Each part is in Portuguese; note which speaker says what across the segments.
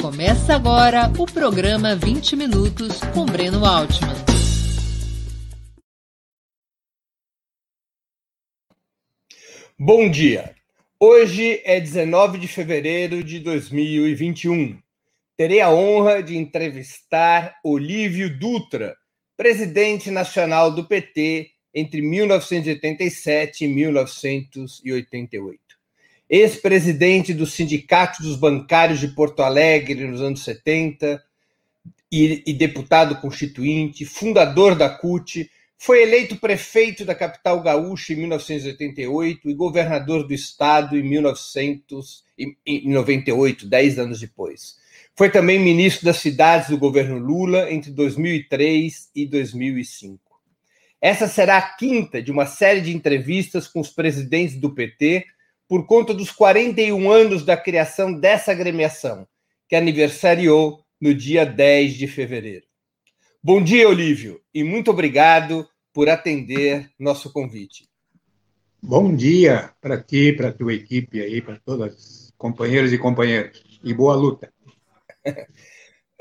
Speaker 1: Começa agora o programa 20 Minutos com Breno Altman.
Speaker 2: Bom dia. Hoje é 19 de fevereiro de 2021. Terei a honra de entrevistar Olívio Dutra, presidente nacional do PT entre 1987 e 1988 ex-presidente do Sindicato dos Bancários de Porto Alegre nos anos 70 e, e, deputado constituinte, fundador da CUT, foi eleito prefeito da capital gaúcha em 1988 e governador do estado em 1998, dez anos depois. Foi também ministro das cidades do governo Lula entre 2003 e 2005. Essa será a quinta de uma série de entrevistas com os presidentes do PT por conta dos 41 anos da criação dessa agremiação, que aniversariou no dia 10 de fevereiro. Bom dia, Olívio, e muito obrigado por atender nosso convite.
Speaker 3: Bom dia para ti, para a tua equipe aí, para todas as companheiras e companheiros. E boa luta.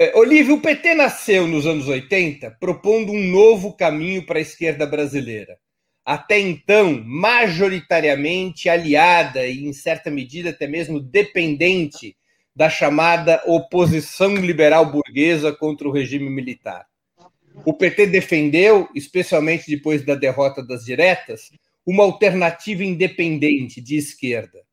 Speaker 2: É, Olívio, o PT nasceu nos anos 80 propondo um novo caminho para a esquerda brasileira até então majoritariamente aliada e, em certa medida, até mesmo dependente da chamada oposição liberal burguesa contra o regime militar. O PT defendeu, especialmente depois da derrota das diretas, uma alternativa independente de esquerda.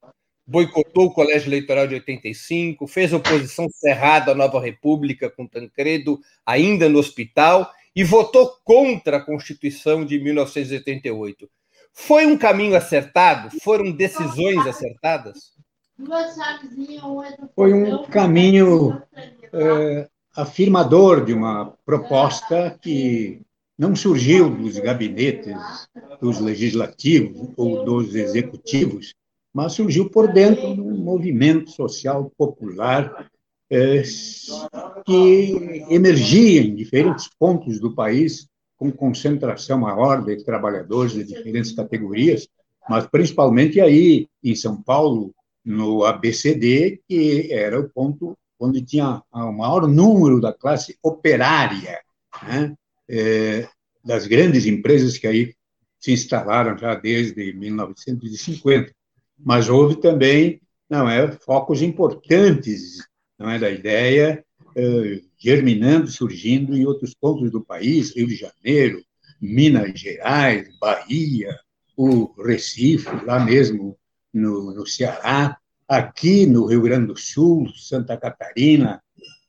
Speaker 2: Boicotou o colégio eleitoral de 85, fez oposição cerrada à nova república com Tancredo ainda no hospital e votou contra a Constituição de 1988. Foi um caminho acertado? Foram decisões acertadas?
Speaker 3: Foi um caminho é, afirmador de uma proposta que não surgiu dos gabinetes dos legislativos ou dos executivos, mas surgiu por dentro de um movimento social popular é, que emergia em diferentes pontos do país, com concentração maior de trabalhadores de diferentes categorias, mas principalmente aí em São Paulo, no ABCD, que era o ponto onde tinha o maior número da classe operária, né? é, das grandes empresas que aí se instalaram já desde 1950. Mas houve também não é, focos importantes não é, da ideia uh, germinando, surgindo em outros pontos do país, Rio de Janeiro, Minas Gerais, Bahia, o Recife, lá mesmo no, no Ceará, aqui no Rio Grande do Sul, Santa Catarina,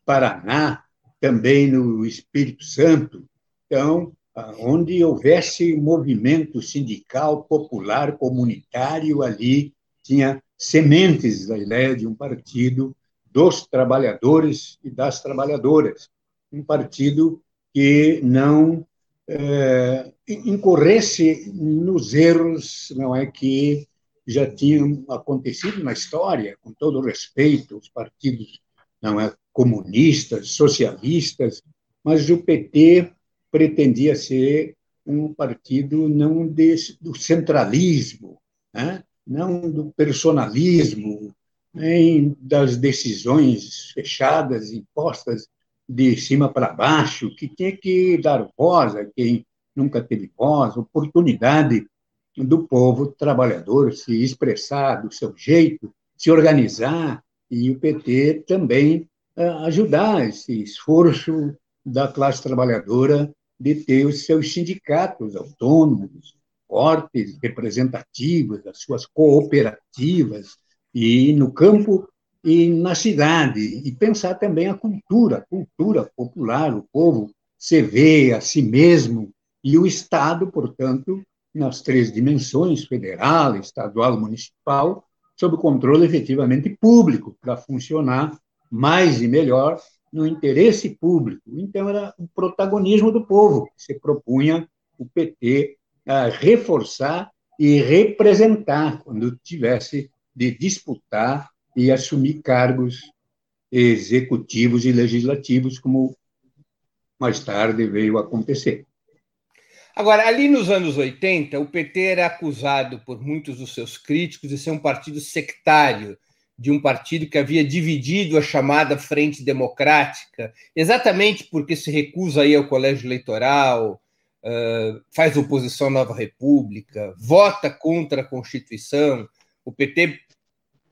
Speaker 3: Paraná, também no Espírito Santo. Então, onde houvesse movimento sindical, popular, comunitário, ali tinha sementes da ideia de um partido dos trabalhadores e das trabalhadoras, um partido que não é, incorresse nos erros não é que já tinham acontecido na história, com todo respeito os partidos não é comunistas, socialistas, mas o PT pretendia ser um partido não desse, do centralismo, né? não do personalismo, nem das decisões fechadas, impostas de cima para baixo, que tinha que dar voz a quem nunca teve voz, oportunidade do povo trabalhador se expressar do seu jeito, se organizar, e o PT também eh, ajudar esse esforço da classe trabalhadora de ter os seus sindicatos autônomos, fortes, representativos, as suas cooperativas, e no campo e na cidade, e pensar também a cultura, a cultura popular, o povo se vê a si mesmo, e o Estado, portanto, nas três dimensões, federal, estadual, municipal, sob controle efetivamente público, para funcionar mais e melhor no interesse público. Então, era o protagonismo do povo que se propunha o PT a reforçar e representar quando tivesse de disputar e assumir cargos executivos e legislativos, como mais tarde veio acontecer.
Speaker 2: Agora, ali nos anos 80, o PT era acusado por muitos dos seus críticos de ser um partido sectário, de um partido que havia dividido a chamada Frente Democrática, exatamente porque se recusa a ir ao colégio eleitoral, faz oposição à Nova República, vota contra a Constituição. O PT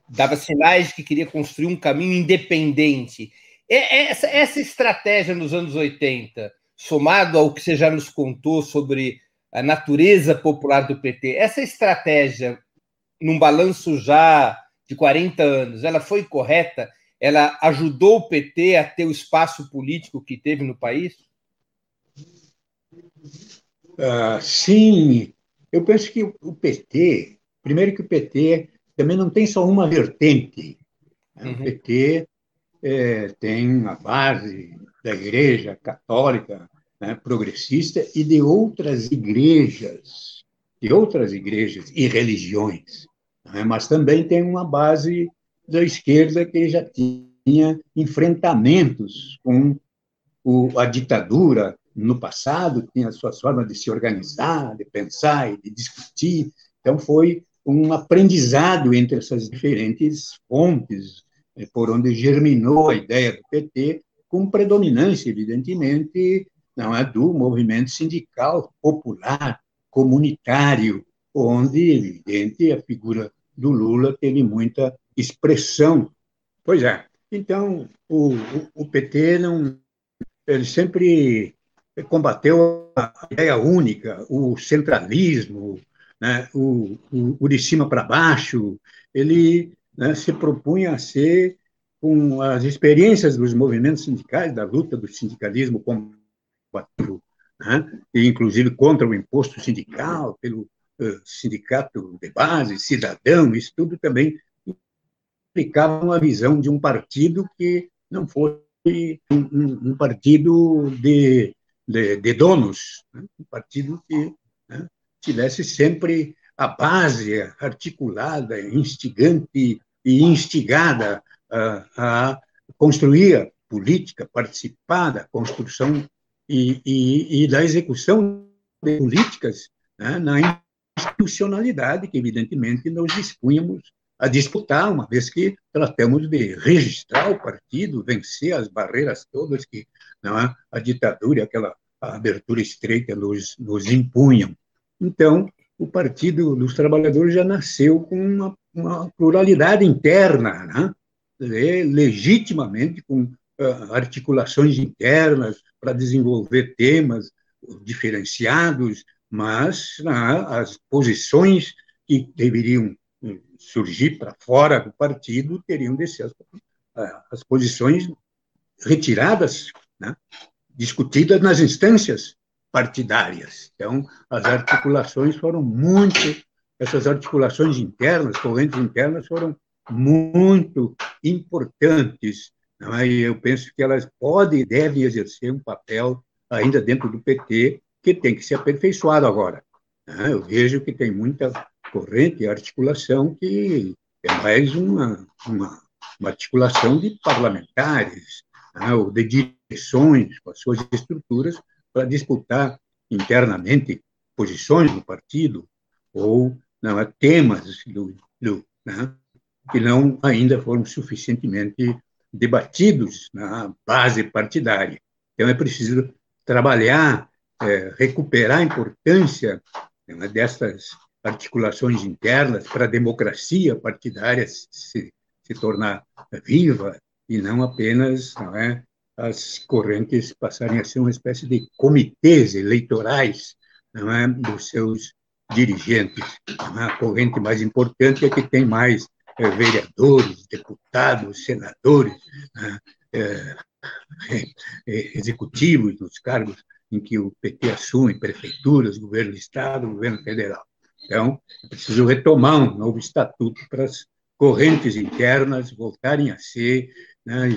Speaker 2: dava sinais que queria construir um caminho independente. Essa, essa estratégia nos anos 80, somado ao que você já nos contou sobre a natureza popular do PT, essa estratégia, num balanço já de 40 anos, ela foi correta? Ela ajudou o PT a ter o espaço político que teve no país?
Speaker 3: Uh, sim, eu penso que o PT, primeiro que o PT também não tem só uma vertente. Né? Uhum. O PT é, tem a base da Igreja Católica né, progressista e de outras igrejas, de outras igrejas e religiões né? mas também tem uma base da esquerda que já tinha enfrentamentos com o, a ditadura no passado, tinha suas formas de se organizar, de pensar e de discutir. Então, foi um aprendizado entre essas diferentes fontes, eh, por onde germinou a ideia do PT, com predominância, evidentemente, não é do movimento sindical popular, comunitário, onde, evidente, a figura do Lula teve muita expressão. Pois é. Então, o, o, PT não, ele sempre combateu a ideia única, o centralismo, né, o, o, o de cima para baixo. Ele né, se propunha a ser, com as experiências dos movimentos sindicais, da luta do sindicalismo combativo, né, e inclusive contra o imposto sindical, pelo eh, sindicato de base, cidadão, isso tudo também implicava uma visão de um partido que não fosse um, um partido de, de, de donos, né? um partido que tivesse sempre a base articulada, instigante e instigada a, a construir a política, participar da construção e, e, e da execução de políticas né, na institucionalidade que, evidentemente, nós dispunhamos a disputar, uma vez que tratamos de registrar o partido, vencer as barreiras todas que é, a ditadura aquela abertura estreita nos, nos impunham. Então, o Partido dos Trabalhadores já nasceu com uma, uma pluralidade interna, né? legitimamente com uh, articulações internas para desenvolver temas diferenciados, mas né, as posições que deveriam hum, surgir para fora do partido teriam de ser as, as posições retiradas, né, discutidas nas instâncias partidárias. Então, as articulações foram muito, essas articulações internas, correntes internas, foram muito importantes. Né, e eu penso que elas podem e devem exercer um papel ainda dentro do PT que tem que ser aperfeiçoado agora. Né? Eu vejo que tem muita corrente e articulação que é mais uma, uma, uma articulação de parlamentares né? ou de direções com as suas estruturas para disputar internamente posições do partido ou não, é, temas do, do né? que não ainda foram suficientemente debatidos na base partidária. Então é preciso trabalhar é, recuperar a importância né, dessas articulações internas para a democracia partidária se, se tornar viva e não apenas não é, as correntes passarem a ser uma espécie de comitês eleitorais não é, dos seus dirigentes. É? A corrente mais importante é que tem mais é, vereadores, deputados, senadores, né, é, é, executivos nos cargos em que o PT assume prefeituras, governo do Estado, governo federal. Então, é preciso retomar um novo estatuto para as correntes internas voltarem a ser né,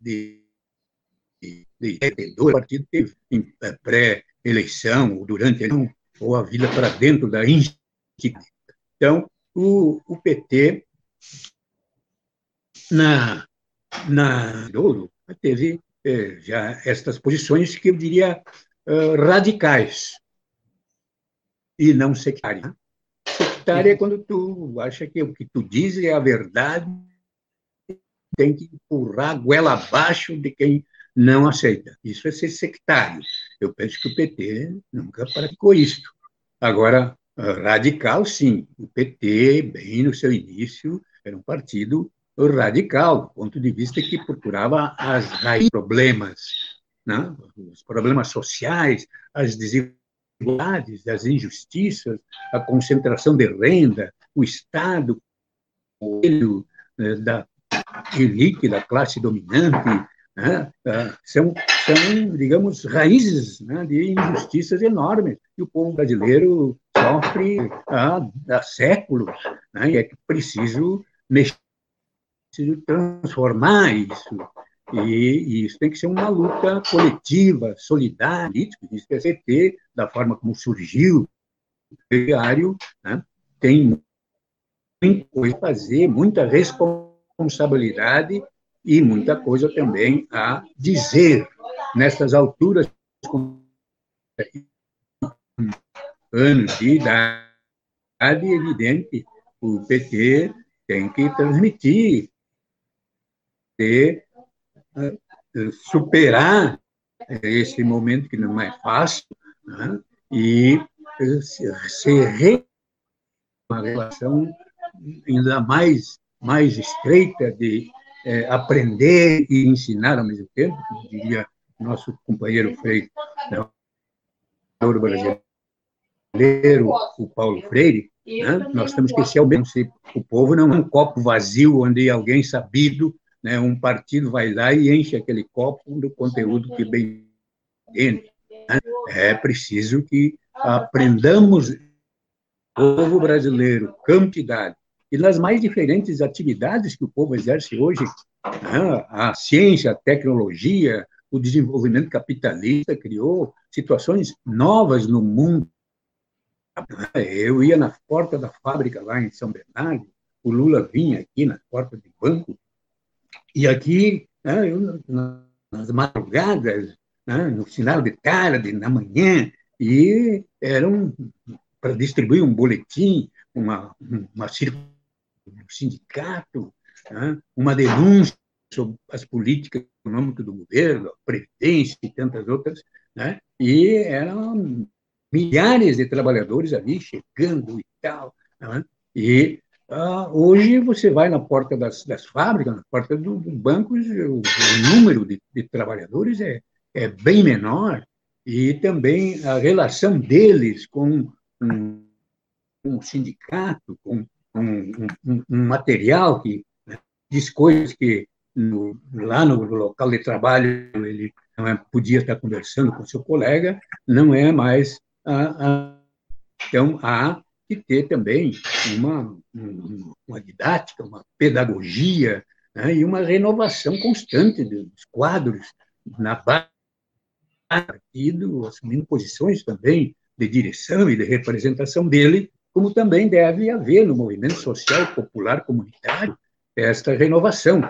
Speaker 3: de, de, de, do partido teve em é, pré-eleição, ou durante a eleição, ou a vida para dentro da instituição. Então, o, o PT, na, na Douro, teve é, já estas posições que eu diria uh, radicais e não sectárias. sectária é quando tu acha que o que tu diz é a verdade, tem que empurrar a goela abaixo de quem não aceita. Isso é ser sectário. Eu penso que o PT nunca praticou isso. Agora, radical, sim. O PT, bem no seu início, era um partido radical, do ponto de vista que procurava as raízes problemas, né? os problemas sociais, as desigualdades, as injustiças, a concentração de renda, o Estado, o né, da elite, da classe dominante, né? Ah, são, são, digamos, raízes né, de injustiças enormes que o povo brasileiro sofre há, há séculos, né? e é preciso mexer, preciso transformar isso. E, e, isso tem que ser uma luta coletiva, solidária, isso que é CT, da forma como surgiu o diário, né? tem muita coisa a fazer, muita responsabilidade e muita coisa também a dizer nessas alturas anos de idade, evidente, o PT tem que transmitir, ter, eh, superar esse momento que não é fácil, né? e se uma relação ainda mais mais estreita de é, aprender e ensinar ao mesmo tempo, como diria nosso companheiro Freire, né, brasileiro, o Paulo Freire, né, nós temos que ser ao mesmo. O povo não é um copo vazio onde alguém sabido, né, um partido vai lá e enche aquele copo do conteúdo que bem entende. Né? É preciso que aprendamos o povo brasileiro, campo de idade, e nas mais diferentes atividades que o povo exerce hoje, né, a ciência, a tecnologia, o desenvolvimento capitalista criou situações novas no mundo. Eu ia na porta da fábrica lá em São Bernardo, o Lula vinha aqui na porta do banco, e aqui, né, eu, nas madrugadas, né, no sinal de tarde, na manhã, e eram para distribuir um boletim, uma, uma circulação do sindicato, né? uma denúncia sobre as políticas econômicas do governo, a Previdência e tantas outras, né? e eram milhares de trabalhadores ali chegando e tal. Né? E uh, hoje você vai na porta das, das fábricas, na porta dos do bancos, o, o número de, de trabalhadores é, é bem menor, e também a relação deles com um, um sindicato, com um, um, um material que diz coisas que no, lá no, local de trabalho ele é, podia estar conversando com seu colega, não é mais. A, a, então, há que ter também uma, uma didática, uma pedagogia né, e uma renovação constante dos quadros na base do partido, assumindo posições também de direção e de representação dele, como também deve haver no movimento social popular comunitário esta renovação.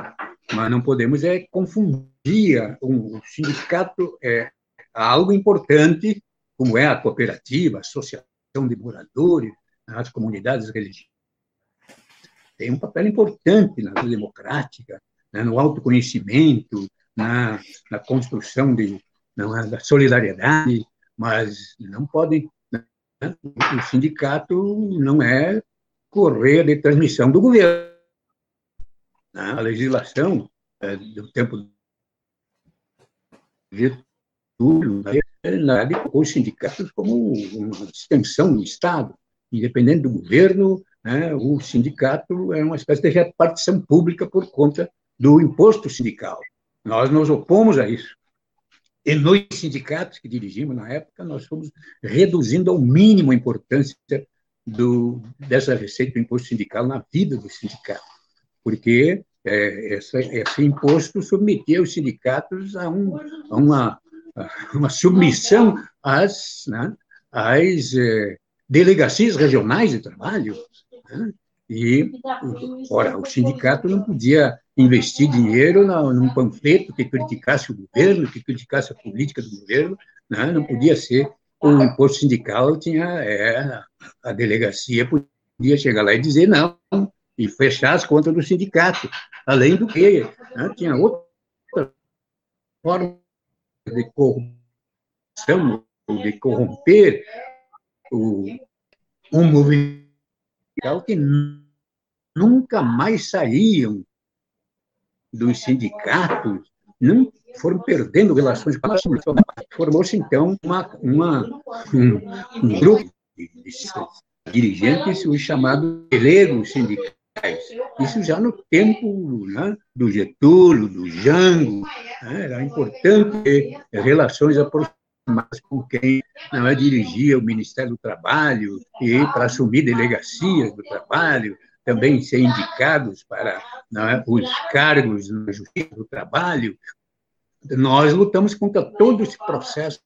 Speaker 3: Mas não podemos é confundir o sindicato é algo importante, como é a cooperativa, a associação de moradores, as comunidades religiosas. Tem um papel importante na vida democrática, né, no autoconhecimento, na, na construção de, na, da solidariedade, mas não podem o sindicato não é correia de transmissão do governo. A legislação é, do tempo Getúlio, né, colocou os sindicatos como uma extensão do Estado. Independente do governo, né, o sindicato é uma espécie de repartição pública por conta do imposto sindical. Nós nos opomos a isso. E nos sindicatos que dirigimos na época, nós fomos reduzindo ao mínimo a importância do, dessa receita do imposto sindical na vida do sindicato, porque é, essa, esse imposto submetia os sindicatos a, um, a uma, a uma submissão às, né, às é, delegacias regionais de trabalho. Né? E, ora, o sindicato não podia investir dinheiro num panfleto que criticasse o governo, que criticasse a política do governo, né? não podia ser o imposto sindical tinha é, a delegacia podia podia chegar lá e dizer não, e fechar as contas do sindicato. Além do que, né, tinha outra forma de corrupção, de corromper o, um movimento que nunca mais saíam dos sindicatos, não foram perdendo relações com a Formou-se, então, uma, uma, um, um grupo de, dirigentes, os chamados pelegos sindicais. Isso já no tempo né, do Getúlio, do Jango, né, era importante ter relações aproximadas com quem não é, dirigia o Ministério do Trabalho e para assumir delegacias do trabalho, também ser indicados para é, os cargos na Justiça do Trabalho. Nós lutamos contra todo esse processo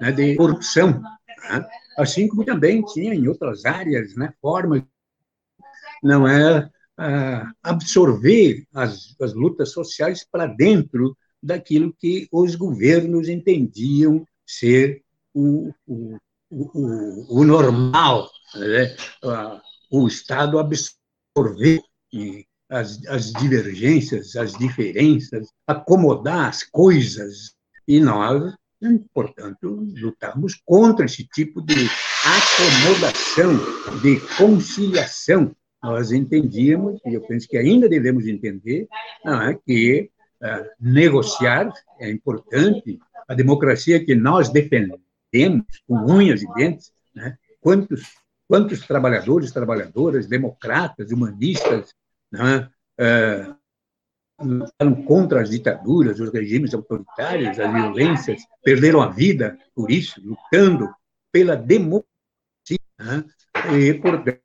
Speaker 3: né, de corrupção, né? assim como também tinha em outras áreas né, formas não é absorver as, as lutas sociais para dentro daquilo que os governos entendiam ser o, o, o, o normal, né? o Estado absorver as, as divergências, as diferenças, acomodar as coisas, e nós, portanto, lutamos contra esse tipo de acomodação, de conciliação. Nós entendíamos, e eu penso que ainda devemos entender, é, que uh, negociar é importante, a democracia que nós defendemos com unhas e dentes, né? quantos quantos trabalhadores, trabalhadoras, democratas, humanistas, né, é, lutaram contra as ditaduras, os regimes autoritários, as violências, perderam a vida por isso, lutando pela democracia. Né, e, portanto,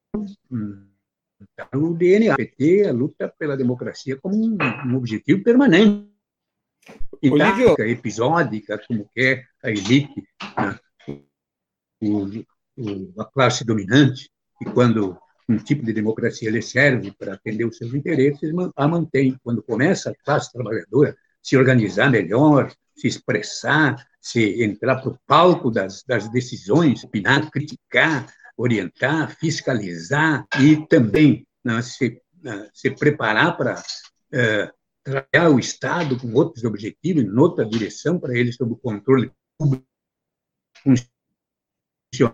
Speaker 3: tá o DNA, PT, a luta pela democracia como um, um objetivo permanente. E tática, episódica, como quer a elite, né, o, a classe dominante, e quando um tipo de democracia ele serve para atender os seus interesses, a mantém. Quando começa a classe trabalhadora se organizar melhor, se expressar, se entrar para o palco das, das decisões, opinar, criticar, orientar, fiscalizar e também né, se, né, se preparar para uh, trabalhar o Estado com outros objetivos, em outra direção, para ele sob o controle público,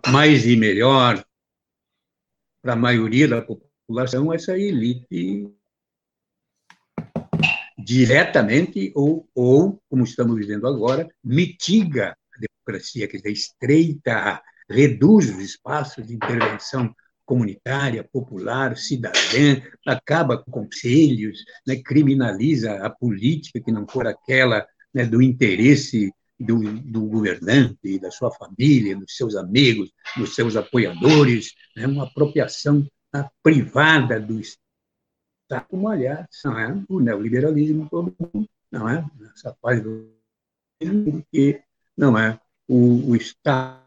Speaker 3: mais e melhor para a maioria da população, essa elite diretamente ou, ou, como estamos vivendo agora, mitiga a democracia, quer dizer, estreita, reduz os espaços de intervenção comunitária, popular, cidadã, acaba com conselhos, né, criminaliza a política que não for aquela né, do interesse do, do governante, da sua família, dos seus amigos, dos seus apoiadores, né? uma apropriação tá, privada do Estado, como, aliás, não é? o neoliberalismo mundo, não é? Essa parte do que não é o, o Estado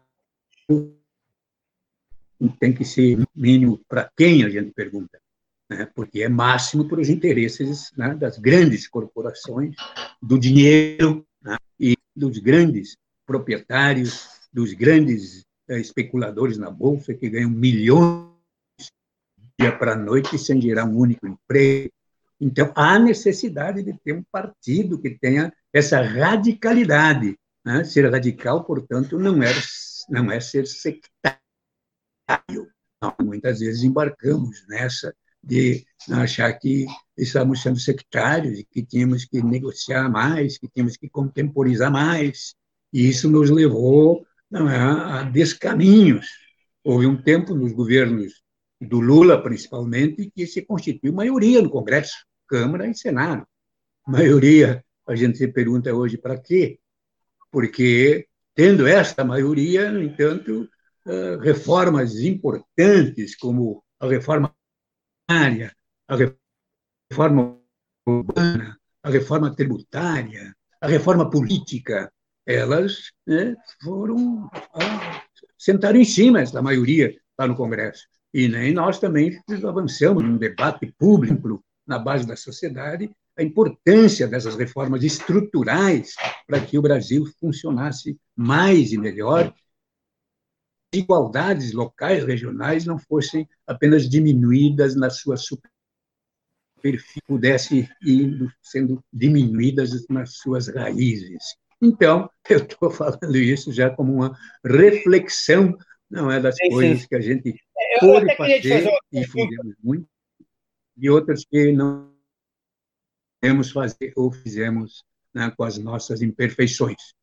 Speaker 3: tem que ser mínimo para quem a gente pergunta, né? porque é máximo para os interesses né, das grandes corporações, do dinheiro né? e dos grandes proprietários, dos grandes eh, especuladores na bolsa que ganham milhões dia para noite sem gerar um único emprego. Então, há necessidade de ter um partido que tenha essa radicalidade. Né? Ser radical, portanto, não é, não é ser sectário. Não, muitas vezes embarcamos nessa de achar que estávamos sendo sectários e que tínhamos que negociar mais, que tínhamos que contemporizar mais. E isso nos levou não é, a descaminhos. Houve um tempo nos governos do Lula, principalmente, que se constituiu maioria no Congresso, Câmara e Senado. Maioria, a gente se pergunta hoje para quê? Porque, tendo esta maioria, no entanto, eh, reformas importantes, como a reforma a reforma urbana, a reforma tributária, a reforma política, elas né, foram ah, sentaram em cima da maioria lá no Congresso. E nem nós também avançamos num debate público na base da sociedade a importância dessas reformas estruturais para que o Brasil funcionasse mais e melhor desigualdades locais, regionais, não fossem apenas diminuídas na sua superfície, pudesse ir sendo diminuídas nas suas raízes. Então, eu estou falando isso já como uma reflexão, não é das sim, coisas sim. que a gente pode fazer e fizemos muito, e outras que não podemos fazer ou fizemos né, com as nossas imperfeições.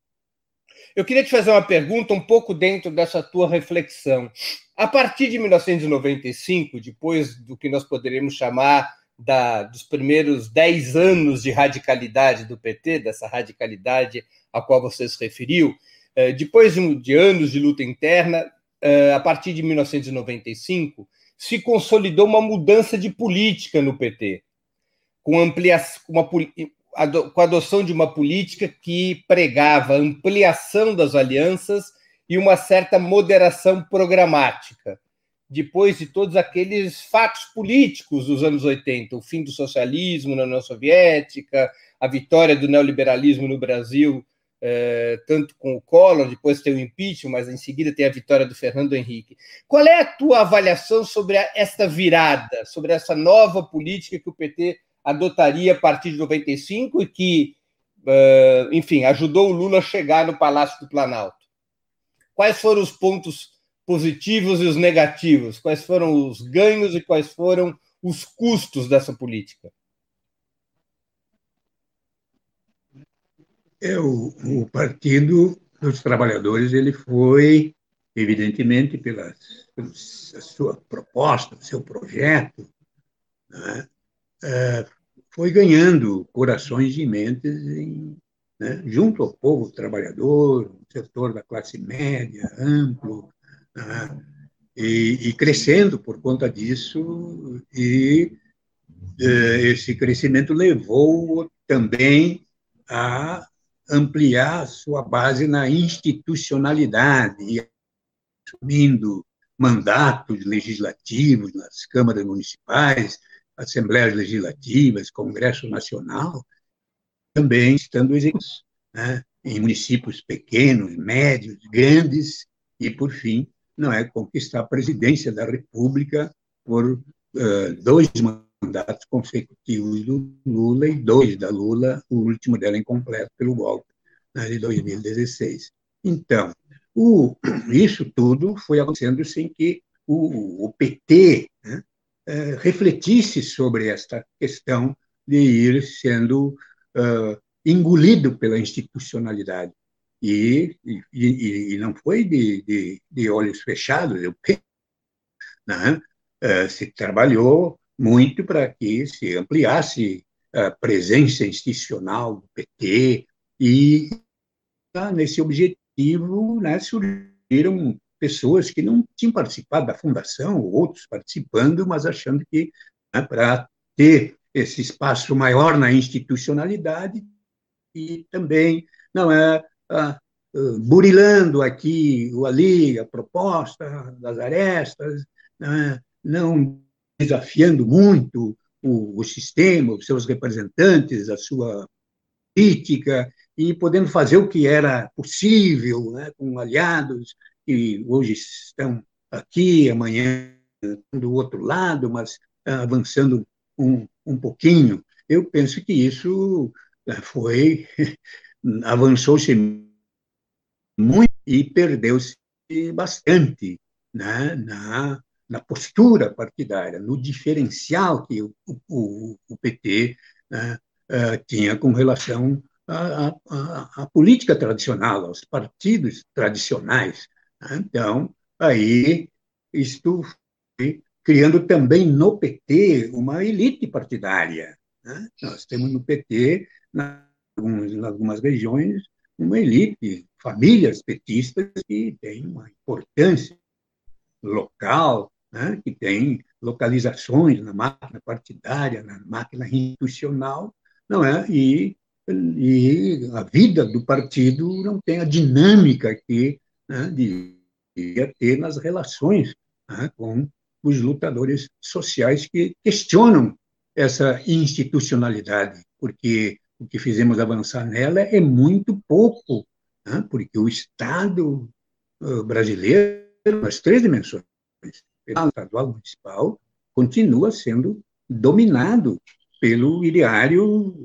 Speaker 2: Eu queria te fazer uma pergunta um pouco dentro dessa tua reflexão. A partir de 1995, depois do que nós poderíamos chamar da, dos primeiros dez anos de radicalidade do PT, dessa radicalidade a qual você se referiu, eh, depois de, de anos de luta interna, eh, a partir de 1995, se consolidou uma mudança de política no PT, com, ampliação, uma, com a adoção de uma política que pregava ampliação das alianças e uma certa moderação programática. Depois de todos aqueles fatos políticos dos anos 80, o fim do socialismo na União Soviética, a vitória do neoliberalismo no Brasil, eh, tanto com o Collor, depois tem o impeachment, mas em seguida tem a vitória do Fernando Henrique. Qual é a tua avaliação sobre esta virada, sobre essa nova política que o PT adotaria a partir de 95 e que, uh, enfim, ajudou o Lula a chegar no Palácio do Planalto. Quais foram os pontos positivos e os negativos? Quais foram os ganhos e quais foram os custos dessa política?
Speaker 3: É, o, o Partido dos Trabalhadores ele foi, evidentemente, pela, sua proposta, seu projeto, né? é, foi ganhando corações e mentes em, né, junto ao povo trabalhador, setor da classe média, amplo, né, e, e, crescendo por conta disso, e eh, esse crescimento levou também a ampliar sua base na institucionalidade, assumindo mandatos legislativos nas câmaras municipais, assembleias legislativas, Congresso Nacional, também estando executados né, em municípios pequenos, médios, grandes, e, por fim, não é conquistar a presidência da República por uh, dois mandatos consecutivos do Lula e dois da Lula, o último dela incompleto pelo golpe né, de 2016. Então, o, isso tudo foi acontecendo sem que o, o PT eh, refletisse sobre esta questão de ir sendo uh, engolido pela institucionalidade. E, e, e não foi de, de, de, olhos fechados, eu né? Uh, se trabalhou muito para que se ampliasse a presença institucional do PT e nesse objetivo né, surgiram pessoas que não tinham participado da fundação, outros participando, mas achando que né, para ter esse espaço maior na institucionalidade e também não é ah, burilando aqui ou ali a proposta das arestas, né, não desafiando muito o, o sistema, os seus representantes, a sua política e podendo fazer o que era possível, né, com aliados que hoje estão aqui, amanhã do outro lado, mas ah, avançando um, um pouquinho. Eu penso que isso ah, foi avançou-se muito e perdeu-se bastante né, na, na postura partidária, no diferencial que o, o, o PT né, uh, tinha com relação à, à, política tradicional, aos partidos tradicionais. Então, aí, isto foi criando também no PT uma elite partidária. Né? Nós temos no PT, em algumas regiões, uma elite, famílias petistas que têm uma importância local, né? que tem localizações na máquina partidária, na máquina institucional, não é? E, e a vida do partido não tem a dinâmica que né, de, ter nas relações né, com os lutadores sociais que questionam essa institucionalidade, porque o que fizemos avançar nela é muito pouco, né, porque o Estado brasileiro nas três dimensões, estadual municipal, continua sendo dominado pelo ideário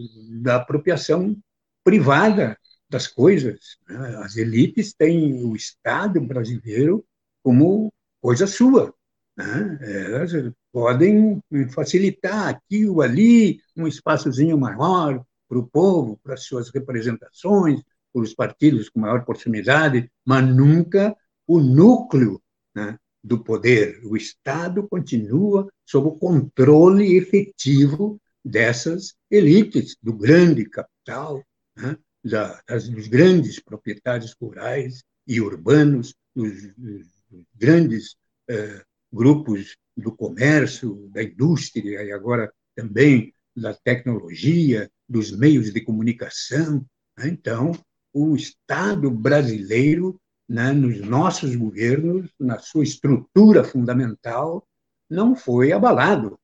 Speaker 3: da apropriação privada das coisas. Né? As elites têm o Estado brasileiro como coisa sua. Né? Elas podem facilitar aqui ou ali um espaçozinho maior para o povo, para as suas representações, para os partidos com maior proximidade, mas nunca o núcleo né, do poder. O Estado continua sob o controle efetivo dessas elites, do grande capital, né, das, dos grandes proprietários rurais e urbanos, dos, dos grandes eh, grupos do comércio, da indústria e agora também da tecnologia, dos meios de comunicação. Né? Então, o Estado brasileiro, né, nos nossos governos, na sua estrutura fundamental, não foi abalado.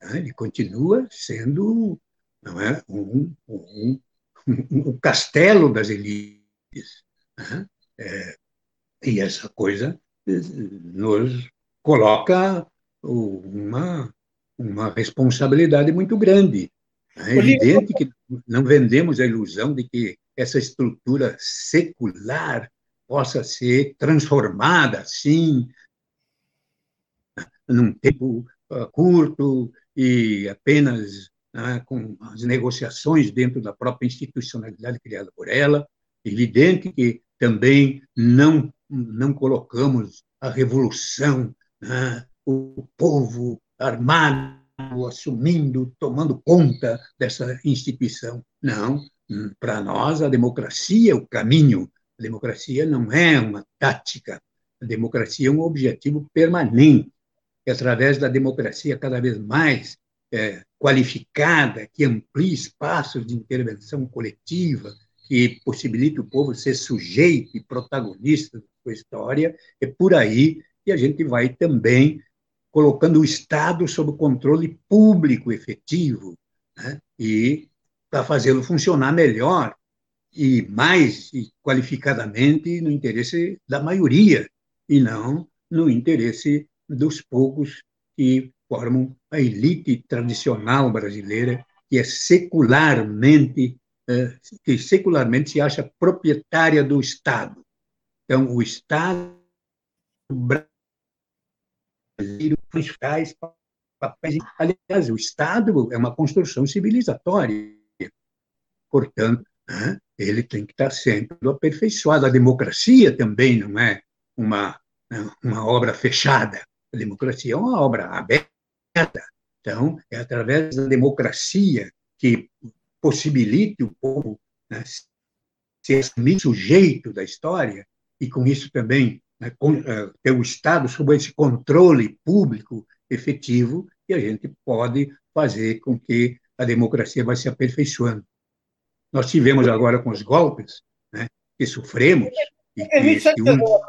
Speaker 3: Né? Ele continua sendo não é, um, um, um castelo das elites. Né? É, e essa coisa eh, nos coloca uma, uma responsabilidade muito grande. É evidente que não vendemos a ilusão de que essa estrutura secular possa ser transformada assim, num tempo uh, curto e apenas com as negociações dentro da própria institucionalidade criada por ela. Evidente que também não, não colocamos a revolução né, o povo armado assumindo, tomando conta dessa instituição. Não, para nós a democracia é o caminho. A democracia não é uma tática. A democracia é um objetivo permanente. E através da democracia cada vez mais é, qualificada, que amplie espaços de intervenção coletiva, que possibilite o povo ser sujeito e protagonista da sua história, é por aí e a gente vai também colocando o Estado sob controle público efetivo né? e para fazê-lo funcionar melhor e mais qualificadamente no interesse da maioria e não no interesse dos poucos que formam a elite tradicional brasileira que é secularmente é, que secularmente se acha proprietária do Estado. Então, o Estado principais papéis. Aliás, o Estado é uma construção civilizatória. Portanto, né, ele tem que estar sempre aperfeiçoado. A democracia também não é uma, né, uma obra fechada. A democracia é uma obra aberta. Então, é através da democracia que possibilite o povo né, ser sujeito da história e, com isso, também né, é, ter o Estado sob esse controle público efetivo e a gente pode fazer com que a democracia vai se aperfeiçoando. Nós tivemos agora com os golpes né, que sofremos, e que último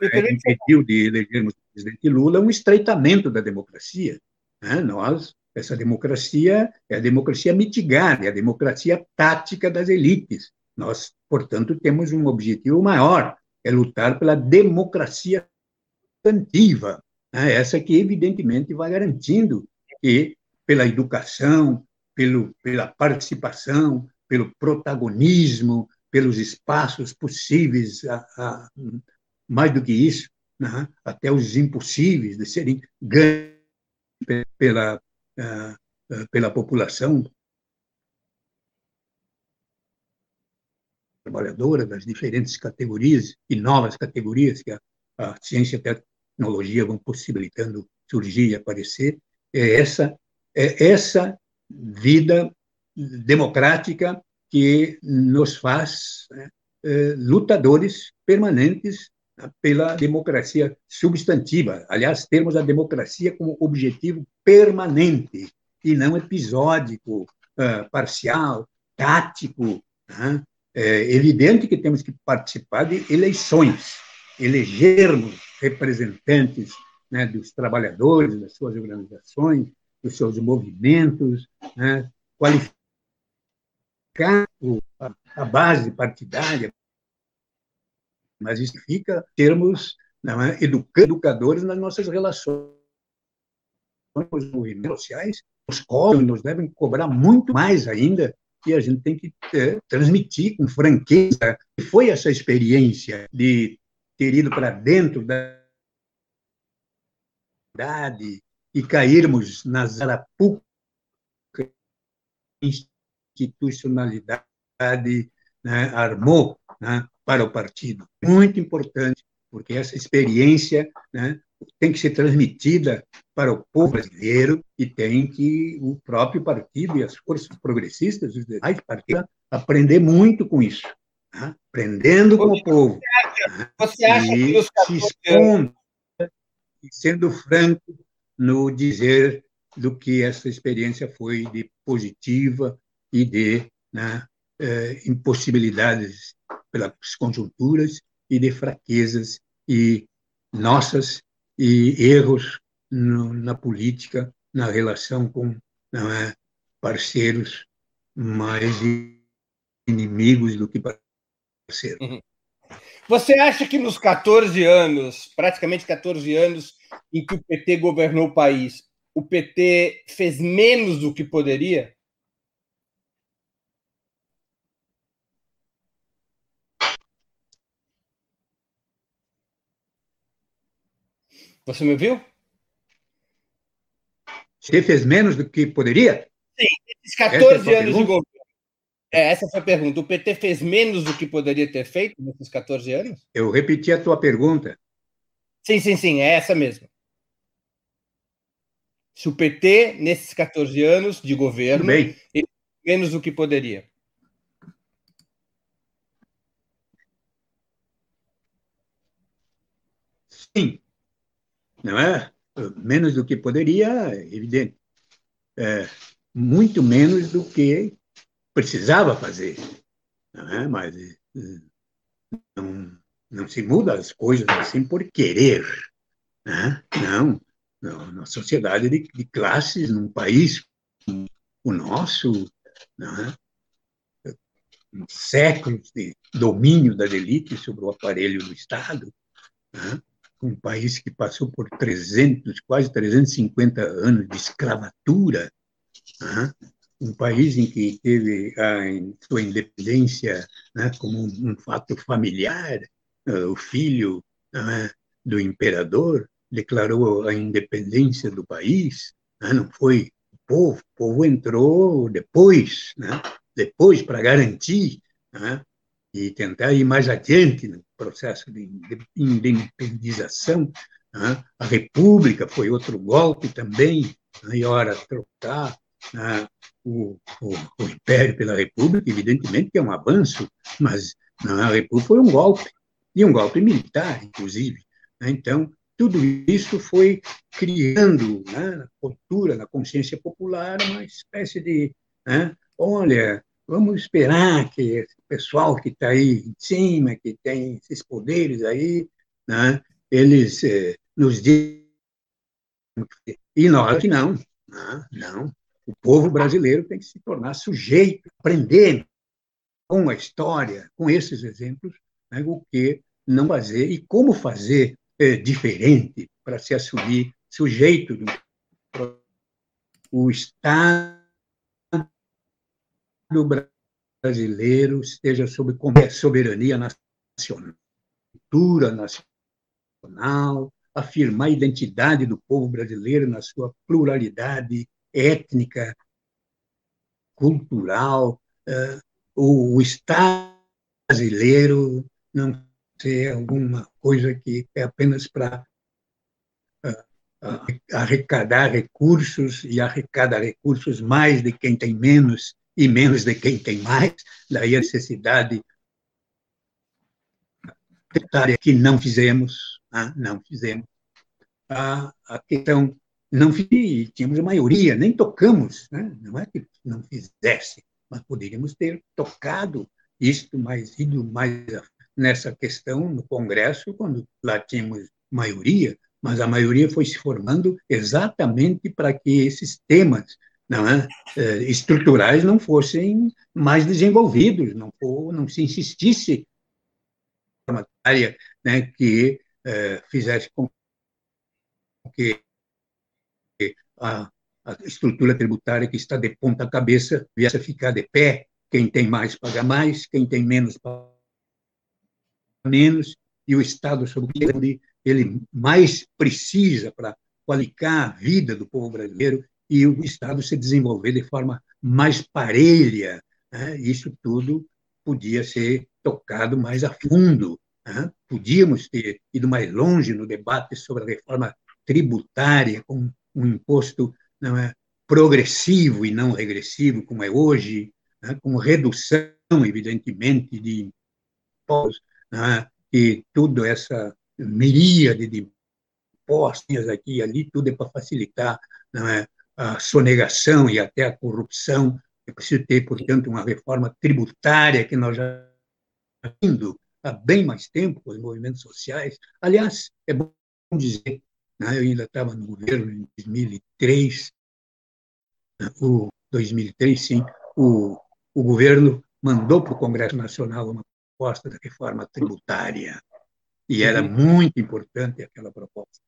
Speaker 3: né, impediu de elegermos o presidente Lula, um estreitamento da democracia. Né? Nós, essa democracia é a democracia mitigada, é a democracia tática das elites. Nós, portanto, temos um objetivo maior, é lutar pela democracia substantiva, né? essa que evidentemente vai garantindo que pela educação, pelo, pela participação, pelo protagonismo, pelos espaços possíveis, a, a, mais do que isso, né? até os impossíveis de serem ganhos pela, pela população, trabalhadora das diferentes categorias e novas categorias que a, a ciência e a tecnologia vão possibilitando surgir e aparecer, é essa, é essa vida democrática que nos faz né, é, lutadores permanentes pela democracia substantiva. Aliás, temos a democracia como objetivo permanente e não episódico, uh, parcial, tático, né? É evidente que temos que participar de eleições, elegermos representantes né, dos trabalhadores, das suas organizações, dos seus movimentos, né, a base partidária, mas isso fica termos não é? educadores nas nossas relações os movimentos sociais, os cobram, nos devem cobrar muito mais ainda, e a gente tem que é, transmitir com franqueza que foi essa experiência de ter ido para dentro da cidade e cairmos na zarapuca institucionalidade né, armou né, para o partido. Muito importante, porque essa experiência né, tem que ser transmitida para o povo brasileiro e tem que o próprio partido e as forças progressistas, os demais partidos, aprender muito com isso, né? aprendendo com o povo.
Speaker 2: Você acha,
Speaker 3: né?
Speaker 2: que os
Speaker 3: se expondo sendo franco no dizer do que essa experiência foi de positiva e de né, eh, impossibilidades pelas conjunturas e de fraquezas e nossas e erros no, na política, na relação com é, parceiros mais inimigos do que parceiros. Uhum.
Speaker 2: Você acha que nos 14 anos, praticamente 14 anos, em que o PT governou o país, o PT fez menos do que poderia? Você me ouviu?
Speaker 3: Você fez menos do que poderia?
Speaker 2: Sim, esses 14 é anos de governo. É, essa foi a pergunta. O PT fez menos do que poderia ter feito nesses 14 anos?
Speaker 3: Eu repeti a tua pergunta.
Speaker 2: Sim, sim, sim, é essa mesmo. Se o PT, nesses 14 anos de governo, menos do que poderia.
Speaker 3: Sim, não é? Menos do que poderia, evidente. É, muito menos do que precisava fazer. Não é? Mas é, não, não se muda as coisas assim por querer. Né? Não. Na sociedade de, de classes, num país como o nosso, não é? séculos de domínio das elites sobre o aparelho do Estado, né? Um país que passou por 300, quase 350 anos de escravatura, um país em que teve a sua independência né, como um, um, fato familiar, uh, o filho uh, do imperador declarou a independência do país, né, não foi o povo, o povo entrou depois, né, depois para garantir e tentar ir mais adiante no processo de independização. Né? A República foi outro golpe também, né? e hora trocar né? o, o, o, Império pela República, evidentemente que é um avanço, mas né? a República foi um golpe, e um golpe militar, inclusive. Né? Então, tudo isso foi criando na cultura, na consciência popular, uma espécie de, olha, vamos esperar que esse pessoal que está aí em cima, que tem esses poderes aí, né, eles eh, nos digam. E nós que não, não, não. O povo brasileiro tem que se tornar sujeito, aprender com a história, com esses exemplos, né, o que não fazer e como fazer eh, diferente para se assumir sujeito do o Estado brasileiro esteja sob soberania nacional, cultura nacional, afirmar a identidade do povo brasileiro na sua pluralidade étnica, cultural, uh, o, Estado brasileiro não ser alguma coisa que é apenas para arrecadar recursos e arrecada recursos mais de quem tem menos e menos de quem tem mais, daí a necessidade que não fizemos, né? não fizemos. A, a questão não tínhamos maioria, nem tocamos, né? não é que não fizesse, mas poderíamos ter tocado isto mais ido mais nessa questão no Congresso quando lá tínhamos maioria, mas a maioria foi se formando exatamente para que esses temas não é? é? estruturais não fossem mais desenvolvidos, não, for, não se insistisse na área né, que é, fizesse com que a, a estrutura tributária que está de ponta cabeça viesse a ficar de pé. Quem tem mais paga mais, quem tem menos paga menos, e o Estado, sobre ele mais precisa para qualificar a vida do povo brasileiro e o Estado se desenvolver de forma mais parelha. Né? Isso tudo podia ser tocado mais a fundo. Né? Podíamos ter ido mais longe no debate sobre a reforma tributária, com um imposto não é, progressivo e não regressivo, como é hoje, né? com redução, evidentemente, de impostos, né? e tudo essa miríade de impostos aqui e ali, tudo é para facilitar é, a sonegação e até a corrupção. É preciso ter, portanto, uma reforma tributária que nós já indo há bem mais tempo com os movimentos sociais. Aliás, é bom dizer, né, eu ainda estava no governo em 2003, né, o 2003, sim, o, o governo mandou para o Congresso Nacional uma proposta da reforma tributária. E era uhum. muito importante aquela proposta.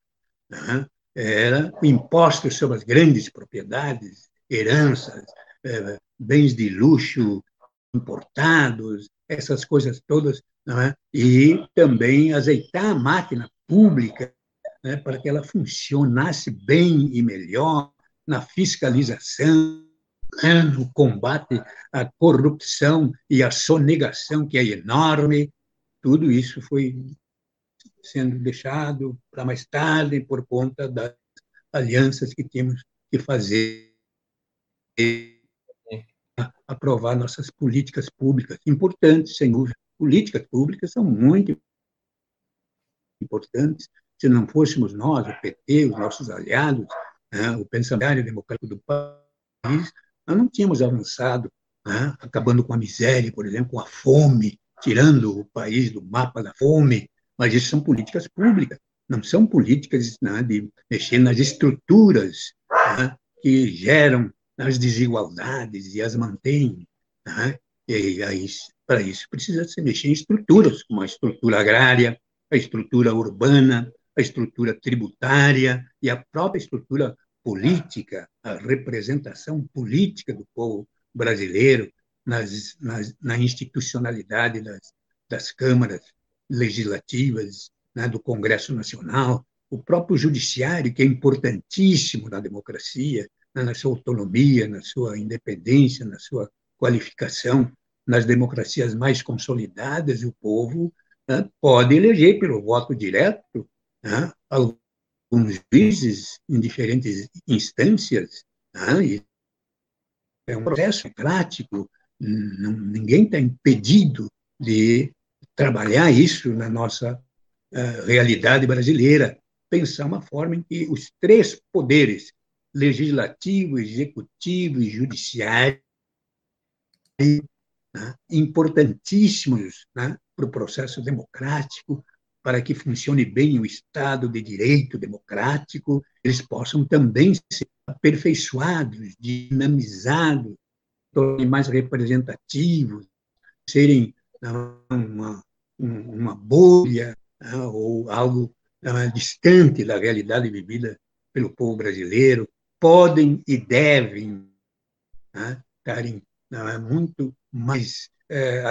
Speaker 3: Né? Era o imposto sobre as grandes propriedades, heranças, eh, bens de luxo importados, essas coisas todas, é? e também azeitar a máquina pública né, para que ela funcionasse bem e melhor na fiscalização, né, no combate à corrupção e à sonegação, que é enorme. Tudo isso foi sendo deixado para mais tarde por conta das alianças que tínhamos que fazer aprovar nossas políticas públicas importantes, sem dúvida. Políticas públicas são muito importantes. Se não fôssemos nós, o PT, os nossos aliados, né, o pensamento democrático do país, nós não tínhamos avançado, né, acabando com a miséria, por exemplo, com a fome, tirando o país do mapa da fome, mas isso são políticas públicas, não são políticas né, de mexer nas estruturas né, que geram as desigualdades e as mantêm. Né? E aí, para isso, precisa se mexer em estruturas, como a estrutura agrária, a estrutura urbana, a estrutura tributária e a própria estrutura política, a representação política do povo brasileiro nas, nas, na institucionalidade das, das câmaras legislativas, né, do Congresso Nacional, o próprio judiciário, que é importantíssimo na democracia, né, na sua autonomia, na sua independência, na sua qualificação. Nas democracias mais consolidadas, o povo né, pode eleger pelo voto direto né, alguns juízes em diferentes instâncias. Né, é um processo democrático, ninguém está impedido de trabalhar isso na nossa uh, realidade brasileira, pensar uma forma em que os três poderes, legislativo, executivo e judiciário, né, importantíssimos né, para o processo democrático, para que funcione bem o Estado de Direito democrático, eles possam também ser aperfeiçoados, dinamizados, tornem mais representativos, serem né, uma, uma bolha né, ou algo né, distante da realidade vivida pelo povo brasileiro, podem e devem estarem né, muito mais é,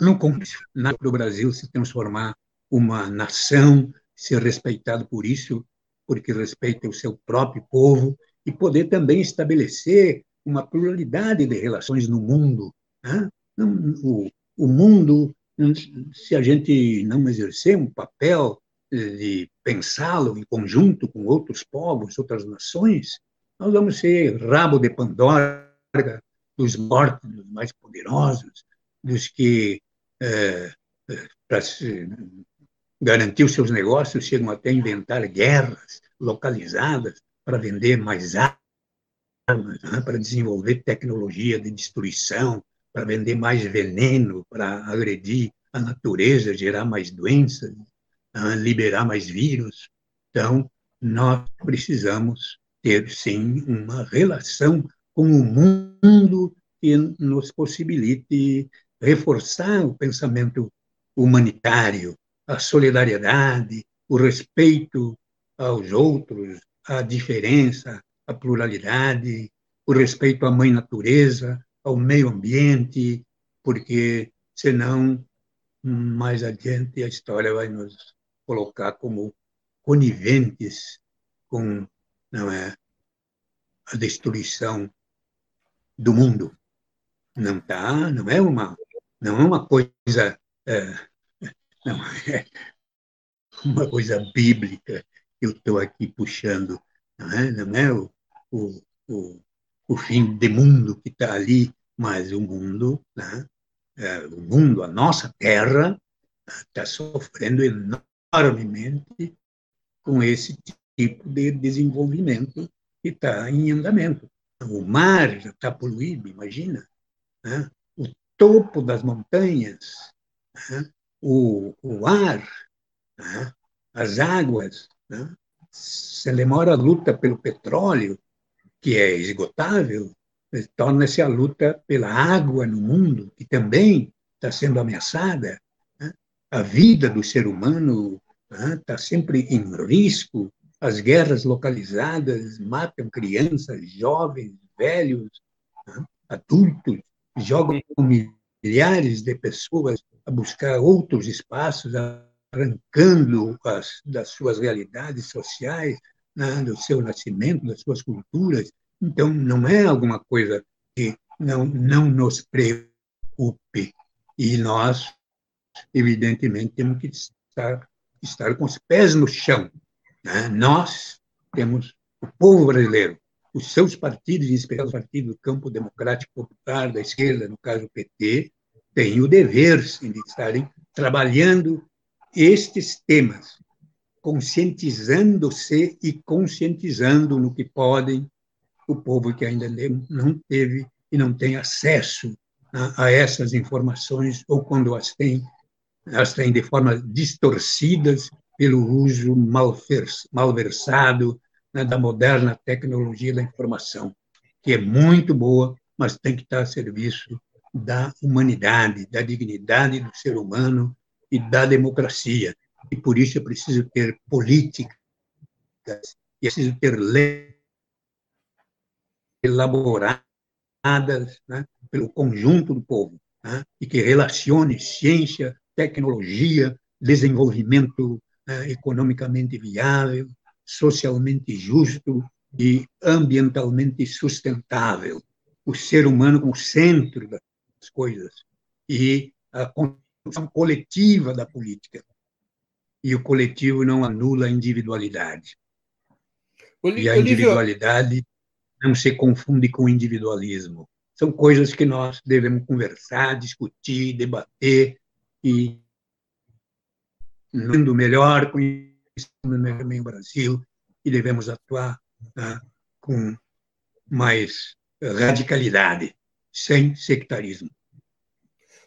Speaker 3: no para o Brasil se transformar uma nação, ser respeitado por isso, porque respeita o seu próprio povo, e poder também estabelecer uma pluralidade de relações no mundo. Né? O, o mundo, se a gente não exercer um papel de pensá-lo em conjunto com outros povos, outras nações, nós vamos ser rabo de Pandora dos mortos, dos mais poderosos, dos que, é, para garantir os seus negócios, chegam até a inventar guerras localizadas para vender mais armas né, para desenvolver tecnologia de destruição, para vender mais veneno, para agredir a natureza, gerar mais doenças, né, liberar mais vírus. Então, nós precisamos ter, sim, uma relação com o mundo que nos possibilite reforçar o pensamento humanitário, a solidariedade, o respeito aos outros, a diferença, a pluralidade, o respeito à mãe natureza, ao meio ambiente, porque senão mais adiante a história vai nos colocar como coniventes com não é a destruição do mundo. Não tá não é uma não é uma coisa é, não é uma coisa bíblica que eu estou aqui puxando não é? Não é o, o, o, o fim do mundo que está ali mas o mundo né? é, o mundo a nossa terra está sofrendo enormemente com esse tipo de desenvolvimento que está em andamento. O mar já está poluído, imagina. Né? O topo das montanhas, né? o, o ar, né? as águas. Né? Se demora a luta pelo petróleo, que é esgotável, torna-se a luta pela água no mundo, que também está sendo ameaçada a vida do ser humano está né, sempre em risco, as guerras localizadas matam crianças, jovens, velhos, né, adultos, jogam milhares de pessoas a buscar outros espaços, arrancando as, das suas realidades sociais, né, do seu nascimento, das suas culturas. Então, não é alguma coisa que não, não nos preocupe. E nós evidentemente, temos que estar, estar com os pés no chão. Né? Nós temos o povo brasileiro, os seus partidos, em especial o Partido do Campo Democrático Popular, da esquerda, no caso o PT, têm o dever de estarem trabalhando estes temas, conscientizando-se e conscientizando no que podem o povo que ainda não teve e não tem acesso a, essas informações, ou quando as tem, elas têm de forma distorcidas pelo uso malversado né, da moderna tecnologia da informação, que é muito boa, mas tem que estar a serviço da humanidade, da dignidade do ser humano e da democracia. E por isso é preciso ter políticas, é preciso ter leis elaboradas né, pelo conjunto do povo, né, e que relacione ciência, tecnologia, desenvolvimento uh, economicamente viável, socialmente justo e ambientalmente sustentável. O ser humano como centro das coisas e a construção coletiva da política. E o coletivo não anula a individualidade. e a individualidade não se confunde com o individualismo. São coisas que nós devemos conversar, discutir, debater e no melhor, conhecendo também o Brasil e devemos atuar tá, com mais radicalidade, sem sectarismo.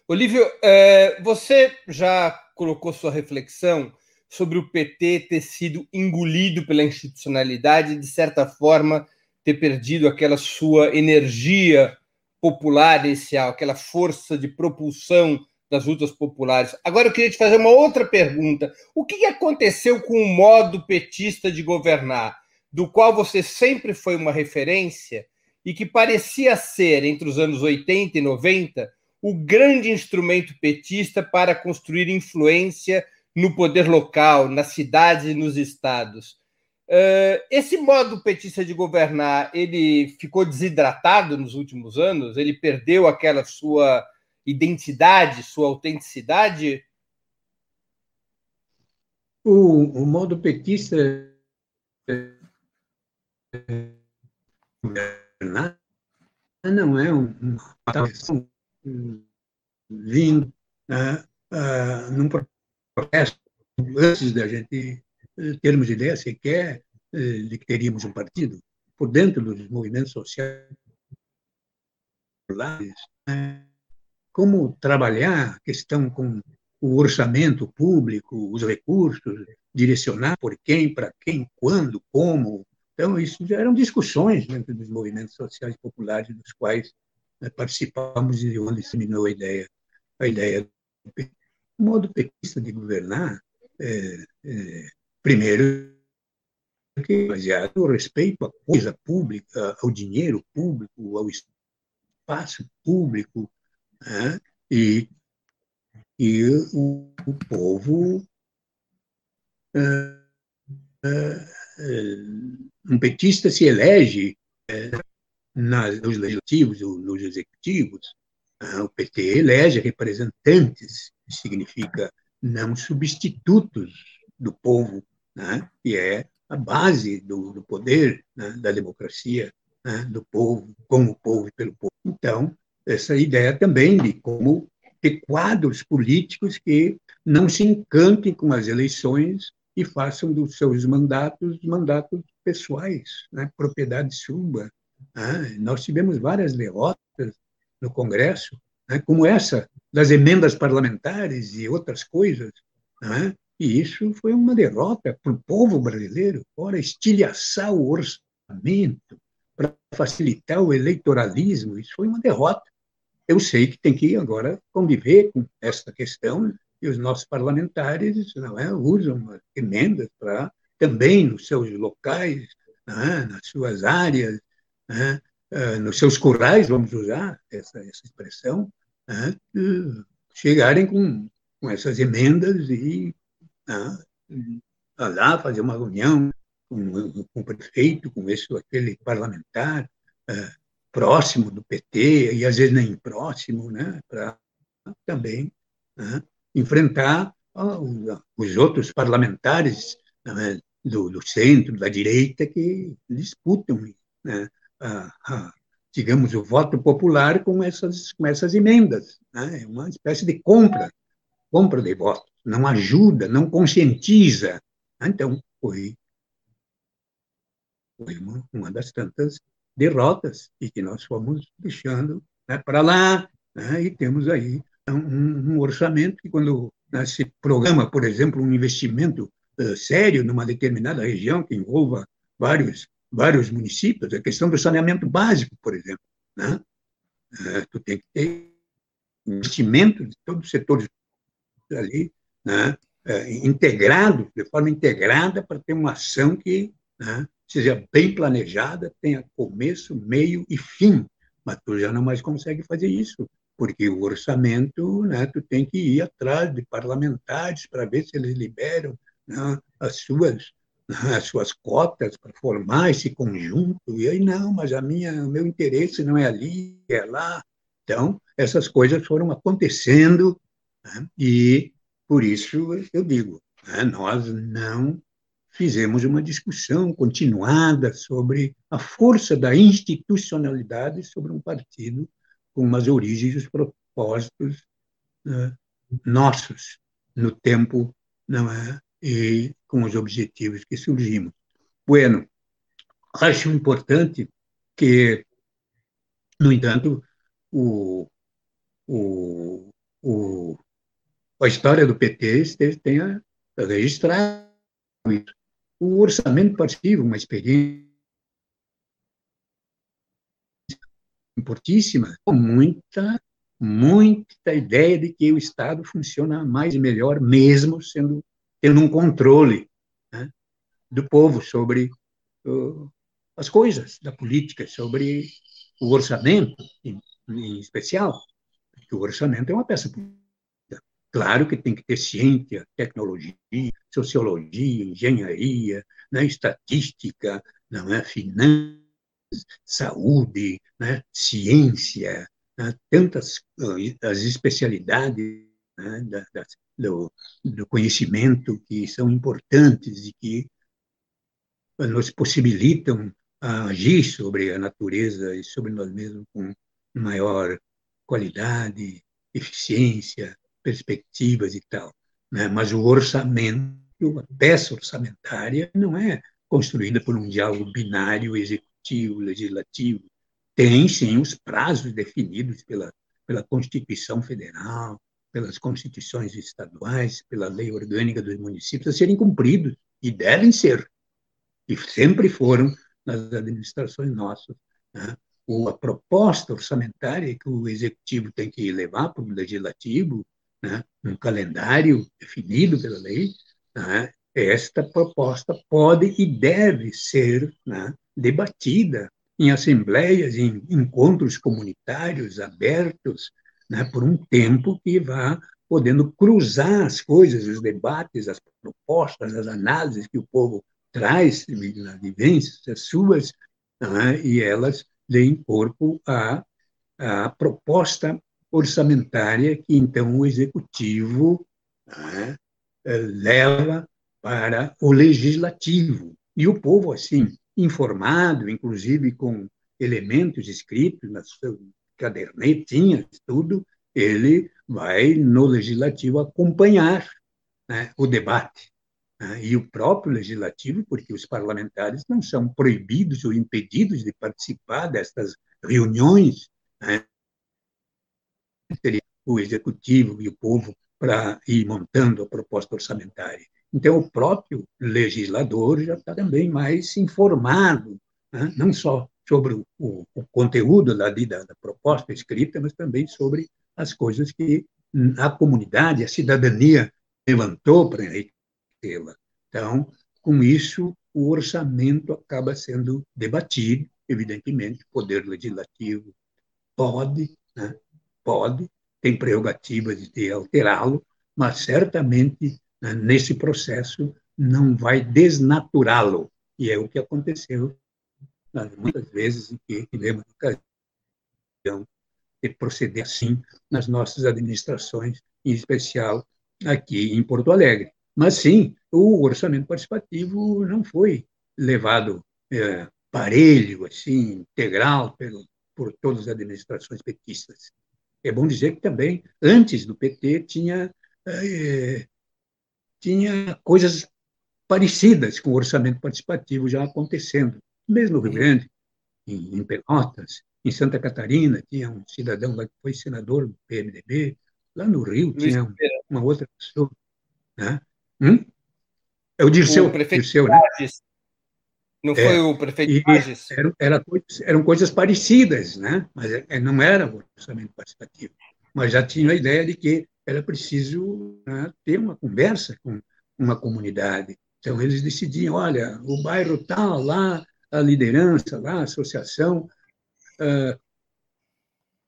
Speaker 2: Olívio, é, você já colocou sua reflexão sobre o PT ter sido engolido pela institucionalidade e, de certa forma, ter perdido aquela sua energia popular inicial, aquela força de propulsão das lutas populares. Agora eu queria te fazer uma outra pergunta. O que aconteceu com o modo petista de governar, do qual você sempre foi uma referência e que parecia ser, entre os anos 80 e 90, o grande instrumento petista para construir influência no poder local, nas cidades e nos estados? Uh, esse modo petista de governar, ele ficou desidratado nos últimos anos? Ele perdeu aquela sua identidade, sua autenticidade?
Speaker 3: O, o modo petista não é uma vindo uh, uh, num antes da gente termos ideia sequer uh, de que teríamos um partido por dentro dos movimentos sociais né? como trabalhar a questão com o orçamento público, os recursos, direcionar por quem, para quem, quando, como. Então, isso eram discussões dentro dos movimentos sociais populares dos quais né, participamos e onde disseminou a ideia. a ideia do modo petista de governar, é, é, primeiro, que baseado no respeito à coisa pública, ao dinheiro público, ao espaço público, né? e, e o, o povo. É, é, um petista se elege é, nos legislativos nos executivos, o PT elege representantes, que significa não substitutos do povo, né? que é a base do, do poder né? da democracia, né? do povo, com o povo e pelo povo. Então, essa ideia também de como ter quadros políticos que não se encantem com as eleições e façam dos seus mandatos mandatos pessoais, né? propriedade sua. Né? Nós tivemos várias derrotas no Congresso, né? como essa das emendas parlamentares e outras coisas, né? e isso foi uma derrota para o povo brasileiro. Ora, estilhaçar o orçamento para facilitar o eleitoralismo, isso foi uma derrota. Eu sei que tem que agora conviver com essa questão e os nossos parlamentares não é, usam emendas para também nos seus locais, é, nas suas áreas, é, é, nos seus currais, vamos usar essa, essa expressão, é, chegarem com, com essas emendas e é, lá fazer uma reunião com, com, o prefeito, com esse aquele parlamentar é, próximo do PT e às vezes nem próximo, né, para também enfrentar os outros parlamentares né, do, do, centro, da direita, que disputam, né, digamos, o voto popular com essas, com essas emendas. Né? É uma espécie de compra, compra de votos. Não ajuda, não conscientiza. Então, foi, foi uma, uma das tantas derrotas e que nós fomos deixando né, para lá. Né? E temos aí um, um orçamento que, quando né, se programa, por exemplo, um investimento uh, sério numa determinada região que envolva vários vários municípios, a questão do saneamento básico, por exemplo, né? Uh, tu tem que ter investimento de todos os setores ali, né? Uh, integrado, de forma integrada, para ter uma ação que né, seja bem planejada, tenha começo, meio e fim. Mas tu já não mais consegue fazer isso porque o orçamento, né, tu tem que ir atrás de parlamentares para ver se eles liberam né, as suas as suas cotas para formar esse conjunto e aí não, mas a minha o meu interesse não é ali, é lá. Então essas coisas foram acontecendo né, e por isso eu digo, né, nós não fizemos uma discussão continuada sobre a força da institucionalidade sobre um partido com umas origens e os propósitos né, nossos no tempo não é e com os objetivos que surgimos. Bueno, acho importante que, no entanto, o, o, o, a história do PT tenha registrado isso. O orçamento participativo, uma experiência importantíssima, com muita, muita ideia de que o Estado funciona mais e melhor, mesmo sendo tendo um controle né, do povo sobre uh, as coisas da política, sobre o orçamento, em, em especial, porque o orçamento é uma peça política. Claro que tem que ter ciência, tecnologia, sociologia, engenharia, né, estatística, não é finanças saúde, né, ciência, né, tantas as especialidades né, da, da, do, do, conhecimento que são importantes e que nos possibilitam agir sobre a natureza e sobre nós mesmos com maior qualidade, eficiência, perspectivas e tal. Né? Mas o orçamento, a peça orçamentária, não é construída por um diálogo binário executivo, legislativo, tem sim os prazos definidos pela, pela Constituição Federal, pelas constituições estaduais, pela lei orgânica dos municípios, a serem cumpridos, e devem ser, e sempre foram nas administrações nossas. Né? ou a proposta orçamentária que o executivo tem que levar para o legislativo, né, um calendário definido pela lei, né, esta proposta pode e deve ser né, debatida em assembleias, em encontros comunitários abertos, né, por um tempo que vá podendo cruzar as coisas, os debates, as propostas, as análises que o povo traz nas vivências suas, né, e elas deem corpo à, à proposta orçamentária que então o executivo né, leva para o legislativo. E o povo, assim, informado, inclusive com elementos escritos nas cadernetinhas, tudo, ele vai no legislativo acompanhar né, o debate. Né, e o próprio legislativo, porque os parlamentares não são proibidos ou impedidos de participar destas reuniões né, o executivo e o povo para ir montando a proposta orçamentária. Então, o próprio legislador já está também mais informado, né? não só sobre o, o, conteúdo da, da, da, proposta escrita, mas também sobre as coisas que a comunidade, a cidadania levantou para enriquecê-la. Então, com isso, o orçamento acaba sendo debatido, evidentemente, o poder legislativo pode, né? pode, tem prerrogativas de alterá-lo, mas certamente né, nesse processo não vai desnaturá-lo. E é o que aconteceu muitas vezes em que tivemos ocasião de proceder assim nas nossas administrações, em especial aqui em Porto Alegre. Mas sim, o orçamento participativo não foi levado é, parelho, assim, integral pelo, por todas as administrações petistas. É bom dizer que também, antes do PT, tinha é, tinha coisas parecidas com o orçamento participativo já acontecendo. Mesmo no Rio Grande, em, em Pelotas, em Santa Catarina, tinha um cidadão lá que foi senador do PMDB. Lá no Rio Luiz tinha uma outra pessoa. Né? Hum? É o Dirceu. O prefeito Dirceu, né?
Speaker 2: Não é, foi o prefeito Lages?
Speaker 3: Eram, era, eram coisas parecidas, né? mas é, não era o orçamento participativo. Mas já tinha a ideia de que era preciso né, ter uma conversa com uma comunidade. Então, eles decidiam, olha, o bairro tal, lá, a liderança, lá, a associação, uh,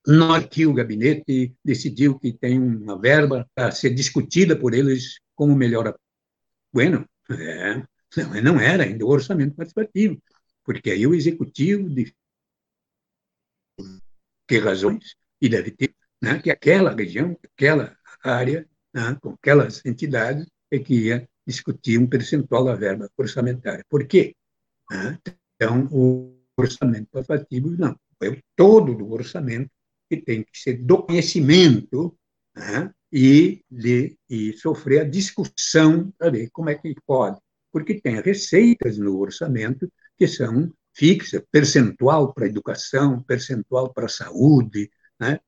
Speaker 3: nós aqui, o gabinete, decidiu que tem uma verba a ser discutida por eles como melhor. Bueno, é, não, não era ainda o orçamento participativo, porque aí o executivo, de que razões, e deve ter, né, que aquela região, aquela área, né, com aquelas entidades, é que ia discutir um percentual da verba orçamentária. Por quê? Né? Então, o orçamento participativo, não, é o todo do orçamento que tem que ser do conhecimento né, e, de, e sofrer a discussão para ver como é que pode. Porque tem receitas no orçamento que são fixas, percentual para a educação, percentual para a saúde, né,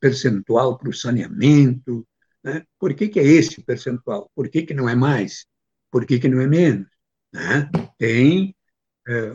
Speaker 3: percentual para o saneamento. Né? Por que, que é esse percentual? Por que, que não é mais? Por que, que não é menos? Né? Tem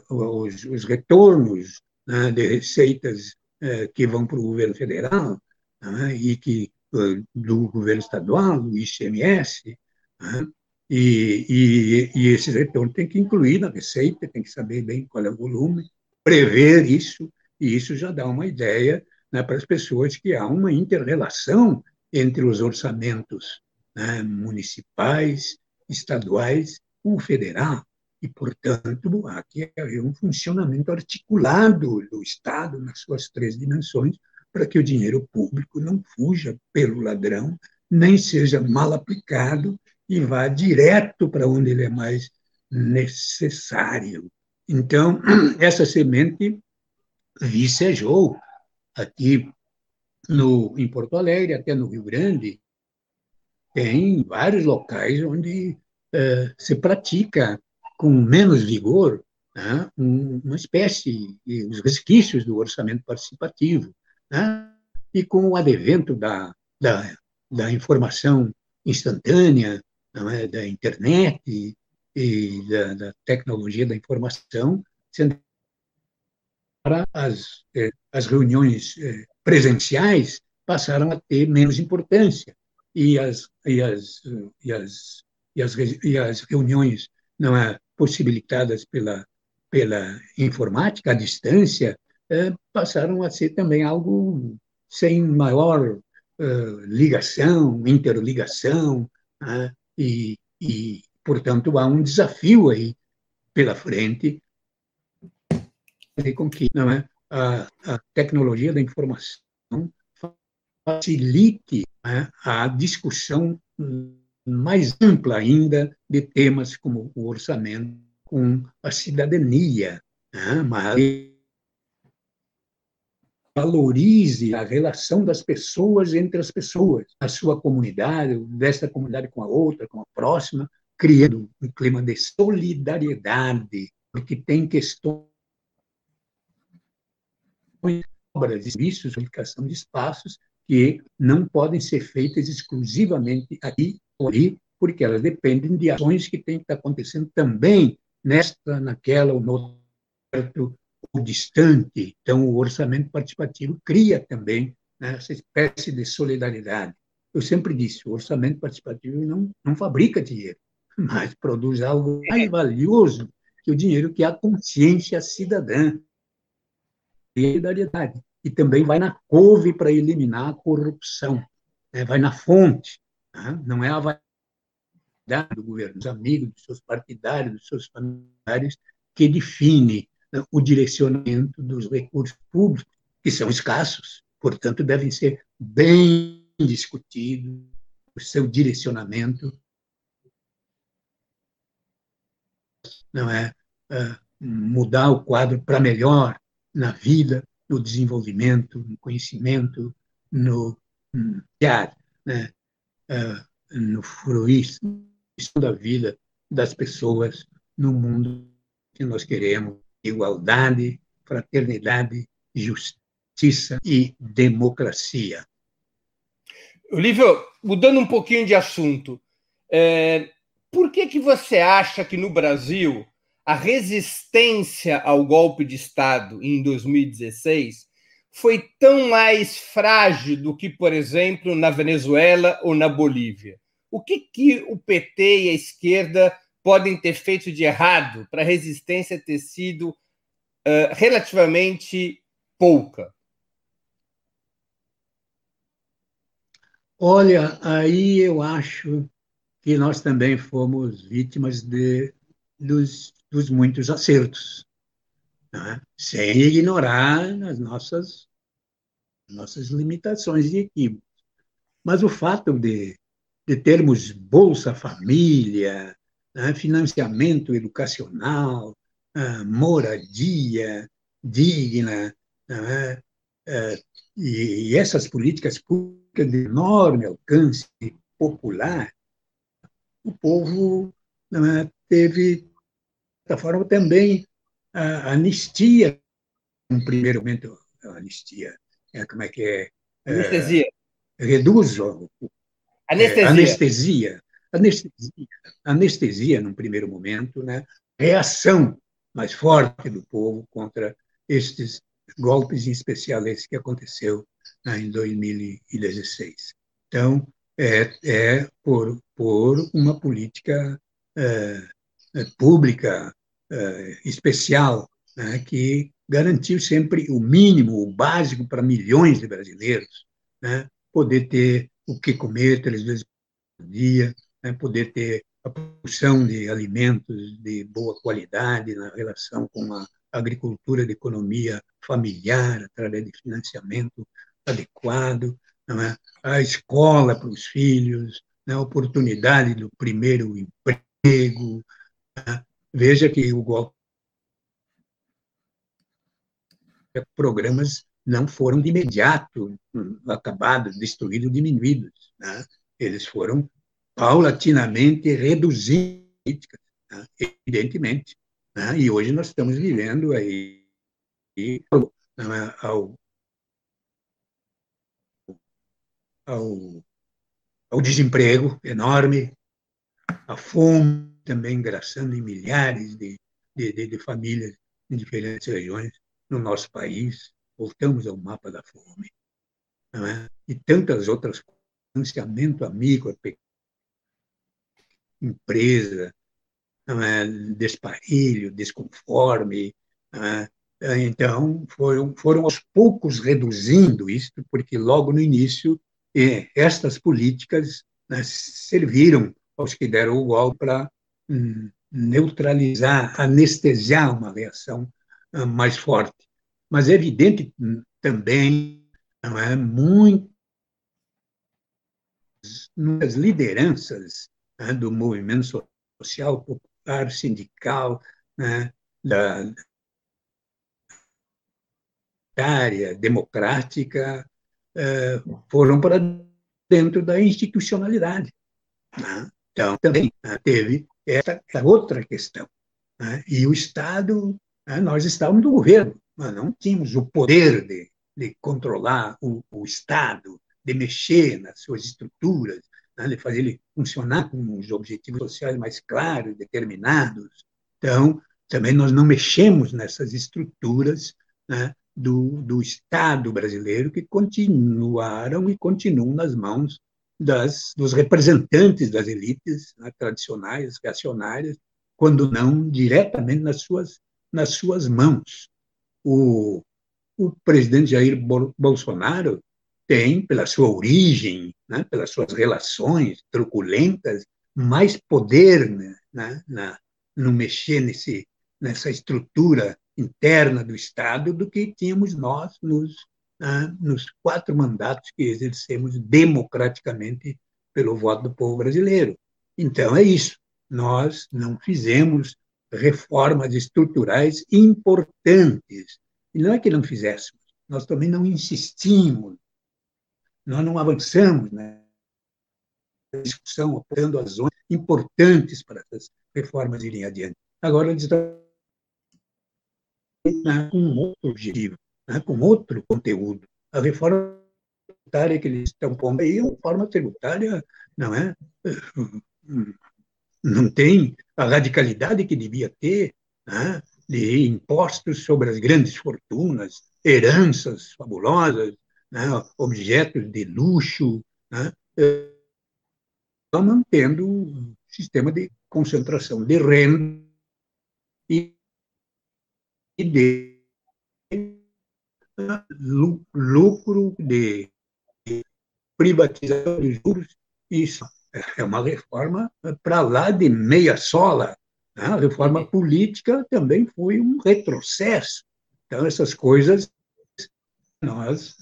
Speaker 3: os, os, retornos né, de receitas eh, que vão para o governo federal né, e que eh, do governo estadual, do ICMS, né? e, e, e esse retorno tem que incluir na receita, tem que saber bem qual é o volume, prever isso, e isso já dá uma ideia né, para as pessoas que há uma interrelação entre os orçamentos né, municipais, estaduais com o federal. E, portanto, há que haver um funcionamento articulado do Estado nas suas três dimensões para que o dinheiro público não fuja pelo ladrão, nem seja mal aplicado e vá direto para onde ele é mais necessário. Então, essa semente vicejou aqui no, em Porto Alegre, até no Rio Grande, tem vários locais onde uh, se pratica com menos vigor né, uma espécie, os resquícios do orçamento participativo. Né, e com o advento da, da, da informação instantânea, é, da internet e, e da, da, tecnologia da informação, sendo as, eh, as reuniões eh, presenciais passaram a ter menos importância e as, e as, e as, e as, e as reuniões não é, possibilitadas pela, pela informática à distância é, passaram a ser também algo sem maior uh, ligação, interligação, né? e, e, portanto, há um desafio aí pela frente com que não é, a, a tecnologia da informação facilite né, a discussão mais ampla ainda de temas como o orçamento com a cidadania, né, mas valorize a relação das pessoas entre as pessoas, a sua comunidade, desta comunidade com a outra, com a próxima, criando um clima de solidariedade, porque tem questões obras serviços, comunicação de espaços que não podem ser feitas exclusivamente aqui porque elas dependem de ações que têm que estar acontecendo também nesta, naquela ou no outro ou distante. Então, o orçamento participativo cria também né, essa espécie de solidariedade. Eu sempre disse, o orçamento participativo não, não fabrica dinheiro, mas produz algo mais valioso que o dinheiro, que é a consciência cidadã. Solidariedade. E também vai na couve para eliminar a corrupção. Né? Vai na fonte. Não é a vaidade do governo, dos amigos, dos seus partidários, dos seus familiares, que define né, o direcionamento dos recursos públicos, que são escassos, portanto, devem ser bem discutidos, o seu direcionamento. Não é, é mudar o quadro para melhor na vida, no desenvolvimento, no conhecimento, no né, é, no fruir da vida das pessoas no mundo que nós queremos igualdade, fraternidade, justiça e democracia.
Speaker 2: Olívio, mudando um pouquinho de assunto, é, por que, que você acha que no Brasil a resistência ao golpe de Estado em 2016 foi tão mais frágil do que, por exemplo, na Venezuela ou na Bolívia? O que, que o PT e a esquerda podem ter feito de errado para a resistência ter sido uh, relativamente pouca?
Speaker 3: Olha, aí eu acho que nós também fomos vítimas de, dos, dos muitos acertos, né? sem ignorar as nossas, nossas limitações e equívocos. Mas o fato de, de termos Bolsa Família, né, financiamento educacional, uh, moradia digna, né, uh, e, e, essas políticas públicas de enorme alcance popular, o povo né, teve, de certa forma, também a anistia, no primeiro momento, anistia, é, como é que é?
Speaker 2: Anestesia.
Speaker 3: É, reduz o,
Speaker 2: anestesia.
Speaker 3: É, anestesia anestesia, anestesia num primeiro momento, né? reação mais forte do povo contra estes golpes, em especial esse que aconteceu né, em 2016. Então, é, é por, por uma política é, é, pública é, especial né, que garantiu sempre o mínimo, o básico para milhões de brasileiros, né, poder ter o que comer três vezes por dia, né, poder ter a produção de alimentos de boa qualidade na relação com a agricultura de economia familiar, através de financiamento adequado, é? a escola para os filhos, né? a oportunidade do primeiro emprego. Né? Veja que o golpe programas não foram de imediato acabados, destruídos, diminuídos. Né? Eles foram paulatinamente reduzindo né? evidentemente. Né? E hoje nós estamos vivendo aí né? ao, ao, ao desemprego enorme, a fome também engraçando em milhares de, de, de, de famílias em diferentes regiões. no nosso país, voltamos ao mapa da fome, é? e tantas outras financiamento amigo, empresa, é? desparelho, desconforme. É? Então, foram, foram aos poucos reduzindo isso, porque logo no início, estas políticas né, serviram aos que deram o golpe para neutralizar, anestesiar uma reação hum, mais forte. Mas é evidente também, não é, muito nas lideranças né, do movimento social, popular, sindical, né, da, área democrática, eh, foram para dentro da institucionalidade. Né? Então, também teve essa, outra questão. Né? E o Estado, né, nós estávamos no governo, mas não tínhamos o poder de, de controlar o, o Estado, de mexer nas suas estruturas, né, de fazer ele funcionar com os objetivos sociais mais claros, determinados. Então, também nós não mexemos nessas estruturas né, do, do Estado brasileiro que continuaram e continuam nas mãos das, dos representantes das elites né, tradicionais, reacionárias, quando não diretamente nas suas, nas suas mãos. O, o presidente Jair Bolsonaro tem, pela sua origem, né, pelas suas relações truculentas, mais poder né, na, no mexer nesse, nessa estrutura interna do Estado do que tínhamos nós nos, né, nos quatro mandatos que exercemos democraticamente pelo voto do povo brasileiro. Então, é isso. Nós não fizemos reformas estruturais importantes. E não é que não fizéssemos, nós também não insistimos nós não avançamos na discussão, apoiando as zonas importantes para essas reformas irem adiante. Agora eles estão com outro objetivo, né, com outro conteúdo. A reforma tributária que eles estão pondo aí é uma reforma tributária, não é? Não tem a radicalidade que devia ter, né, de impostos sobre as grandes fortunas, heranças fabulosas, né, objetos de luxo, né, mantendo um sistema de concentração de renda e de lucro, de privatização de juros. Isso é uma reforma para lá de meia sola. Né? A reforma política também foi um retrocesso. Então, essas coisas nós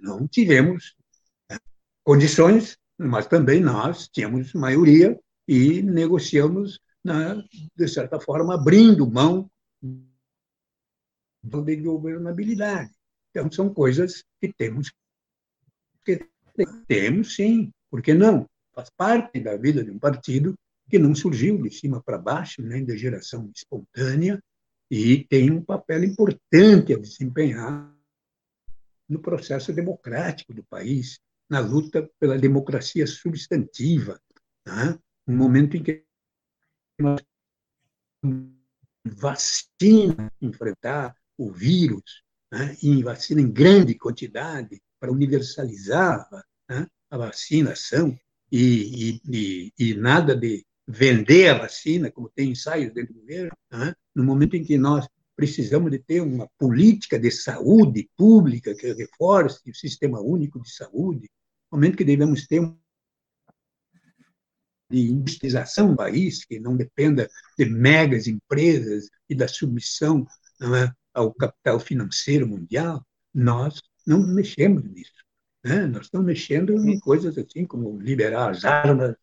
Speaker 3: não tivemos né, condições, mas também nós tínhamos maioria e negociamos, né, de certa forma, abrindo mão de governabilidade. Então, são coisas que temos que temos, sim, por que não? Faz parte da vida de um partido que não surgiu de cima para baixo, nem da geração espontânea, e tem um papel importante a desempenhar no processo democrático do país, na luta pela democracia substantiva, né? um momento em que nós vacina enfrentar o vírus, né? e vacina em grande quantidade para universalizar né? a vacinação e, e, e, nada de vender a vacina, como tem ensaios dentro do governo, né? no momento em que nós precisamos de ter uma política de saúde pública que reforce o sistema único de saúde, no momento que devemos ter de industrialização do país, que não dependa de megas empresas e da submissão é, ao capital financeiro mundial, nós não mexemos nisso. Né? Nós estamos mexendo em coisas assim como liberar as armas,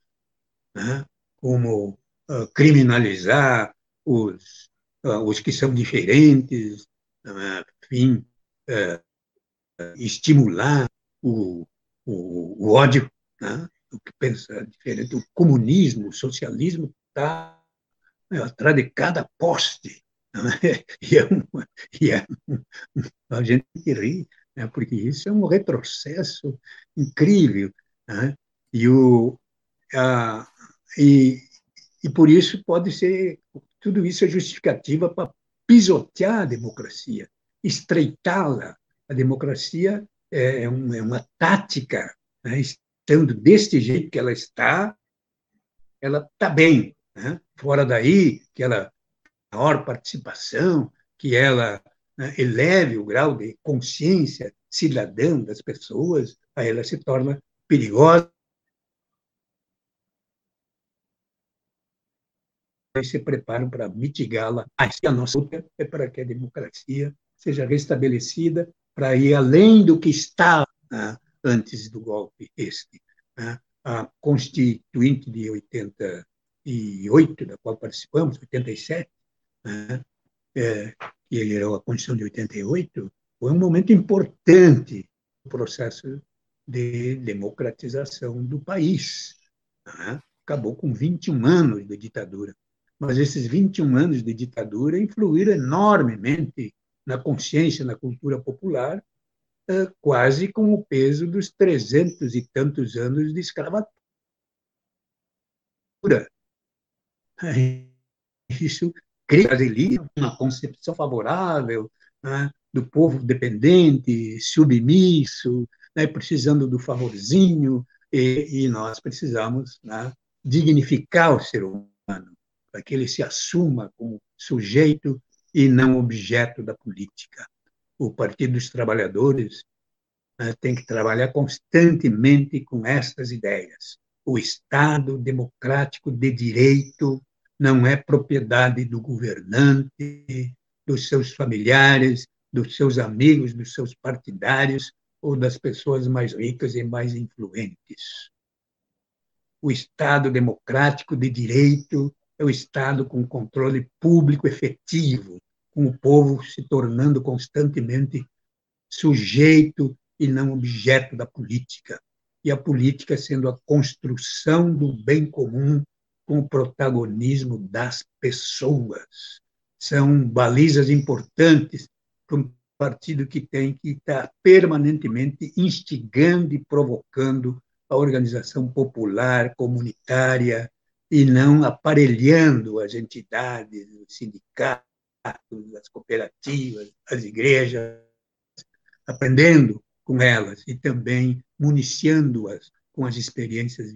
Speaker 3: né? como uh, criminalizar os ah, os que são diferentes, enfim, ah, estimular o, o, o ódio, né? o que pensa diferente. O comunismo, o socialismo está né, atrás de cada poste. E, é uma, e é a gente ri, né? porque isso é um retrocesso incrível. Né? E, o, a, e, e por isso pode ser tudo isso é justificativa para pisotear a democracia. estreitá-la. A democracia é, é, uma tática, né? estando deste jeito que ela está, ela está bem. Né? Fora daí, que ela maior participação, que ela né, eleve o grau de consciência cidadã das pessoas, aí ela se torna perigosa. E se preparam para mitigá-la. A nossa luta é para que a democracia seja restabelecida, para ir além do que estava né, antes do golpe este. Né? A Constituinte de 88, da qual participamos, 87, né? é, que era a Constituição de 88, foi um momento importante no processo de democratização do país. Né? Acabou com 21 anos de ditadura. Mas esses 21 anos de ditadura influíram enormemente na consciência, na cultura popular, é, quase com o peso dos trezentos e tantos anos de escravatura. Isso cria uma concepção favorável né, do povo dependente, submisso, né, precisando do favorzinho, e, e nós precisamos né, dignificar o ser humano, para que ele se assuma como sujeito e não objeto da política. O Partido dos Trabalhadores né, tem que trabalhar constantemente com estas ideias. O Estado democrático de direito não é propriedade do governante, dos seus familiares, dos seus amigos, dos seus partidários ou das pessoas mais ricas e mais influentes. O Estado democrático de direito é o Estado com controle público efetivo, com o povo se tornando constantemente sujeito e não objeto da política, e a política sendo a construção do bem comum com o protagonismo das pessoas. São balizas importantes para um partido que tem que estar permanentemente instigando e provocando a organização popular, comunitária, e não aparelhando as entidades, os sindicatos, as cooperativas, as igrejas, aprendendo com elas e também municiando-as com as experiências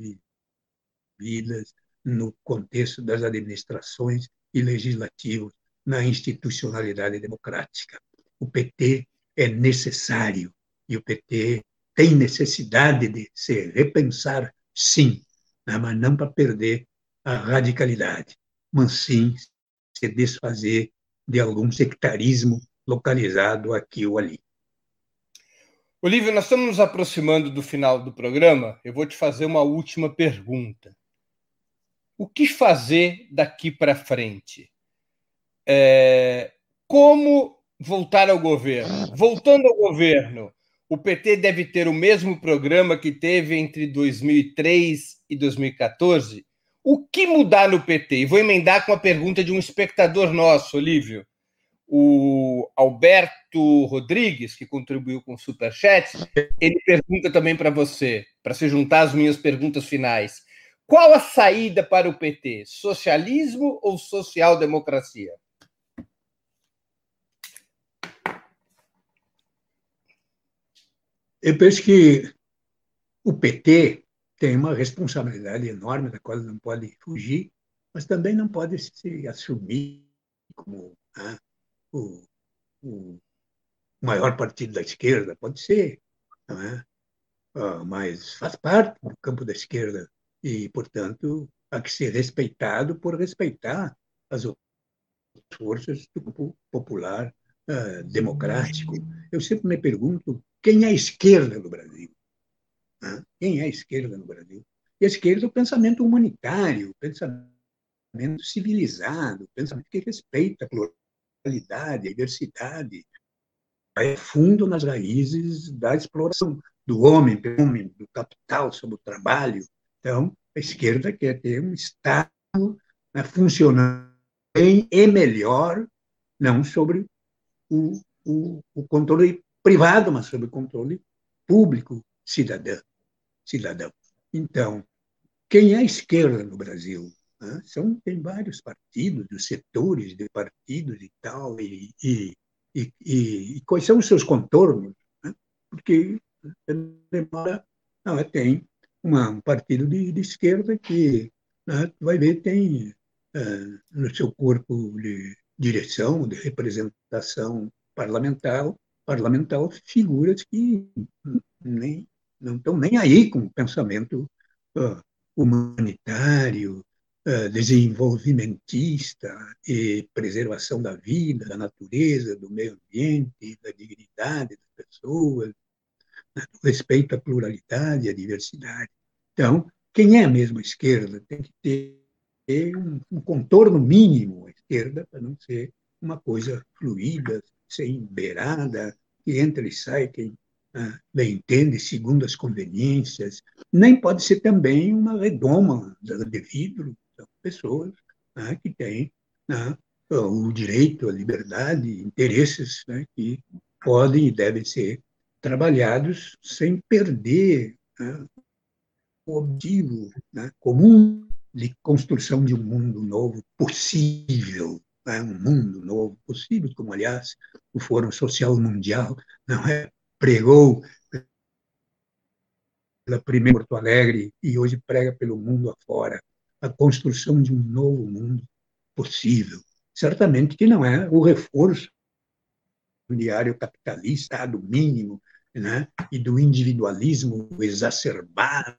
Speaker 3: vividas, no contexto das administrações e legislativos na institucionalidade democrática. O PT é necessário e o PT tem necessidade de se repensar, sim, né, mas não para perder a radicalidade, mas sim se desfazer de algum sectarismo localizado aqui ou ali.
Speaker 2: Olívio, nós estamos nos aproximando do final do programa. Eu vou te fazer uma última pergunta o que fazer daqui para frente? É, como voltar ao governo? Voltando ao governo, o PT deve ter o mesmo programa que teve entre 2003 e 2014? O que mudar no PT? E vou emendar com a pergunta de um espectador nosso, Olívio. O Alberto Rodrigues, que contribuiu com o Superchat, ele pergunta também para você, para se juntar às minhas perguntas finais. Qual a saída para o PT? Socialismo ou social-democracia?
Speaker 3: Eu penso que o PT tem uma responsabilidade enorme da qual não pode fugir, mas também não pode se assumir como né, o, o, maior partido da esquerda. Pode ser, é? Uh, mas faz parte do campo da esquerda e, portanto, há que ser respeitado por respeitar as forças do grupo popular uh, democrático. Eu sempre me pergunto quem é a esquerda no Brasil? Quem é a esquerda no Brasil? E a esquerda é o pensamento humanitário, o pensamento civilizado, o pensamento que respeita a pluralidade, a diversidade, é fundo nas raízes da exploração do homem, do homem, do capital sobre o trabalho, então, a esquerda quer ter um Estado funcionando bem e melhor, não sobre o, o, o, controle privado, mas sobre o controle público cidadão. cidadão. Então, quem é a esquerda no Brasil? São, tem vários partidos, os setores de partidos e tal, e, e e, e, quais são os seus contornos, né? porque demora, não, tem uma, um partido de, de esquerda que né, vai ver tem uh, no seu corpo de direção, de representação parlamentar, parlamentar figuras que nem, não estão nem aí com o pensamento uh, humanitário, uh, desenvolvimentista e preservação da vida, da natureza, do meio ambiente, da dignidade das pessoas, respeito à pluralidade e à diversidade. Então, quem é mesmo a esquerda tem que ter um, contorno mínimo à esquerda para não ser uma coisa fluida, sem beirada, que entra e sai quem ah, bem entende, segundo as conveniências. Nem pode ser também uma redoma de vidro, são pessoas ah, que têm ah, o direito à liberdade, interesses né, que podem e devem ser trabalhados sem perder né, o objetivo né, comum de construção de um mundo novo possível, né, um mundo novo possível, como, aliás, o Fórum Social Mundial não é, pregou pela primeira Porto Alegre e hoje prega pelo mundo afora a construção de um novo mundo possível. Certamente que não é o reforço diário capitalista do mínimo né, e do individualismo exacerbado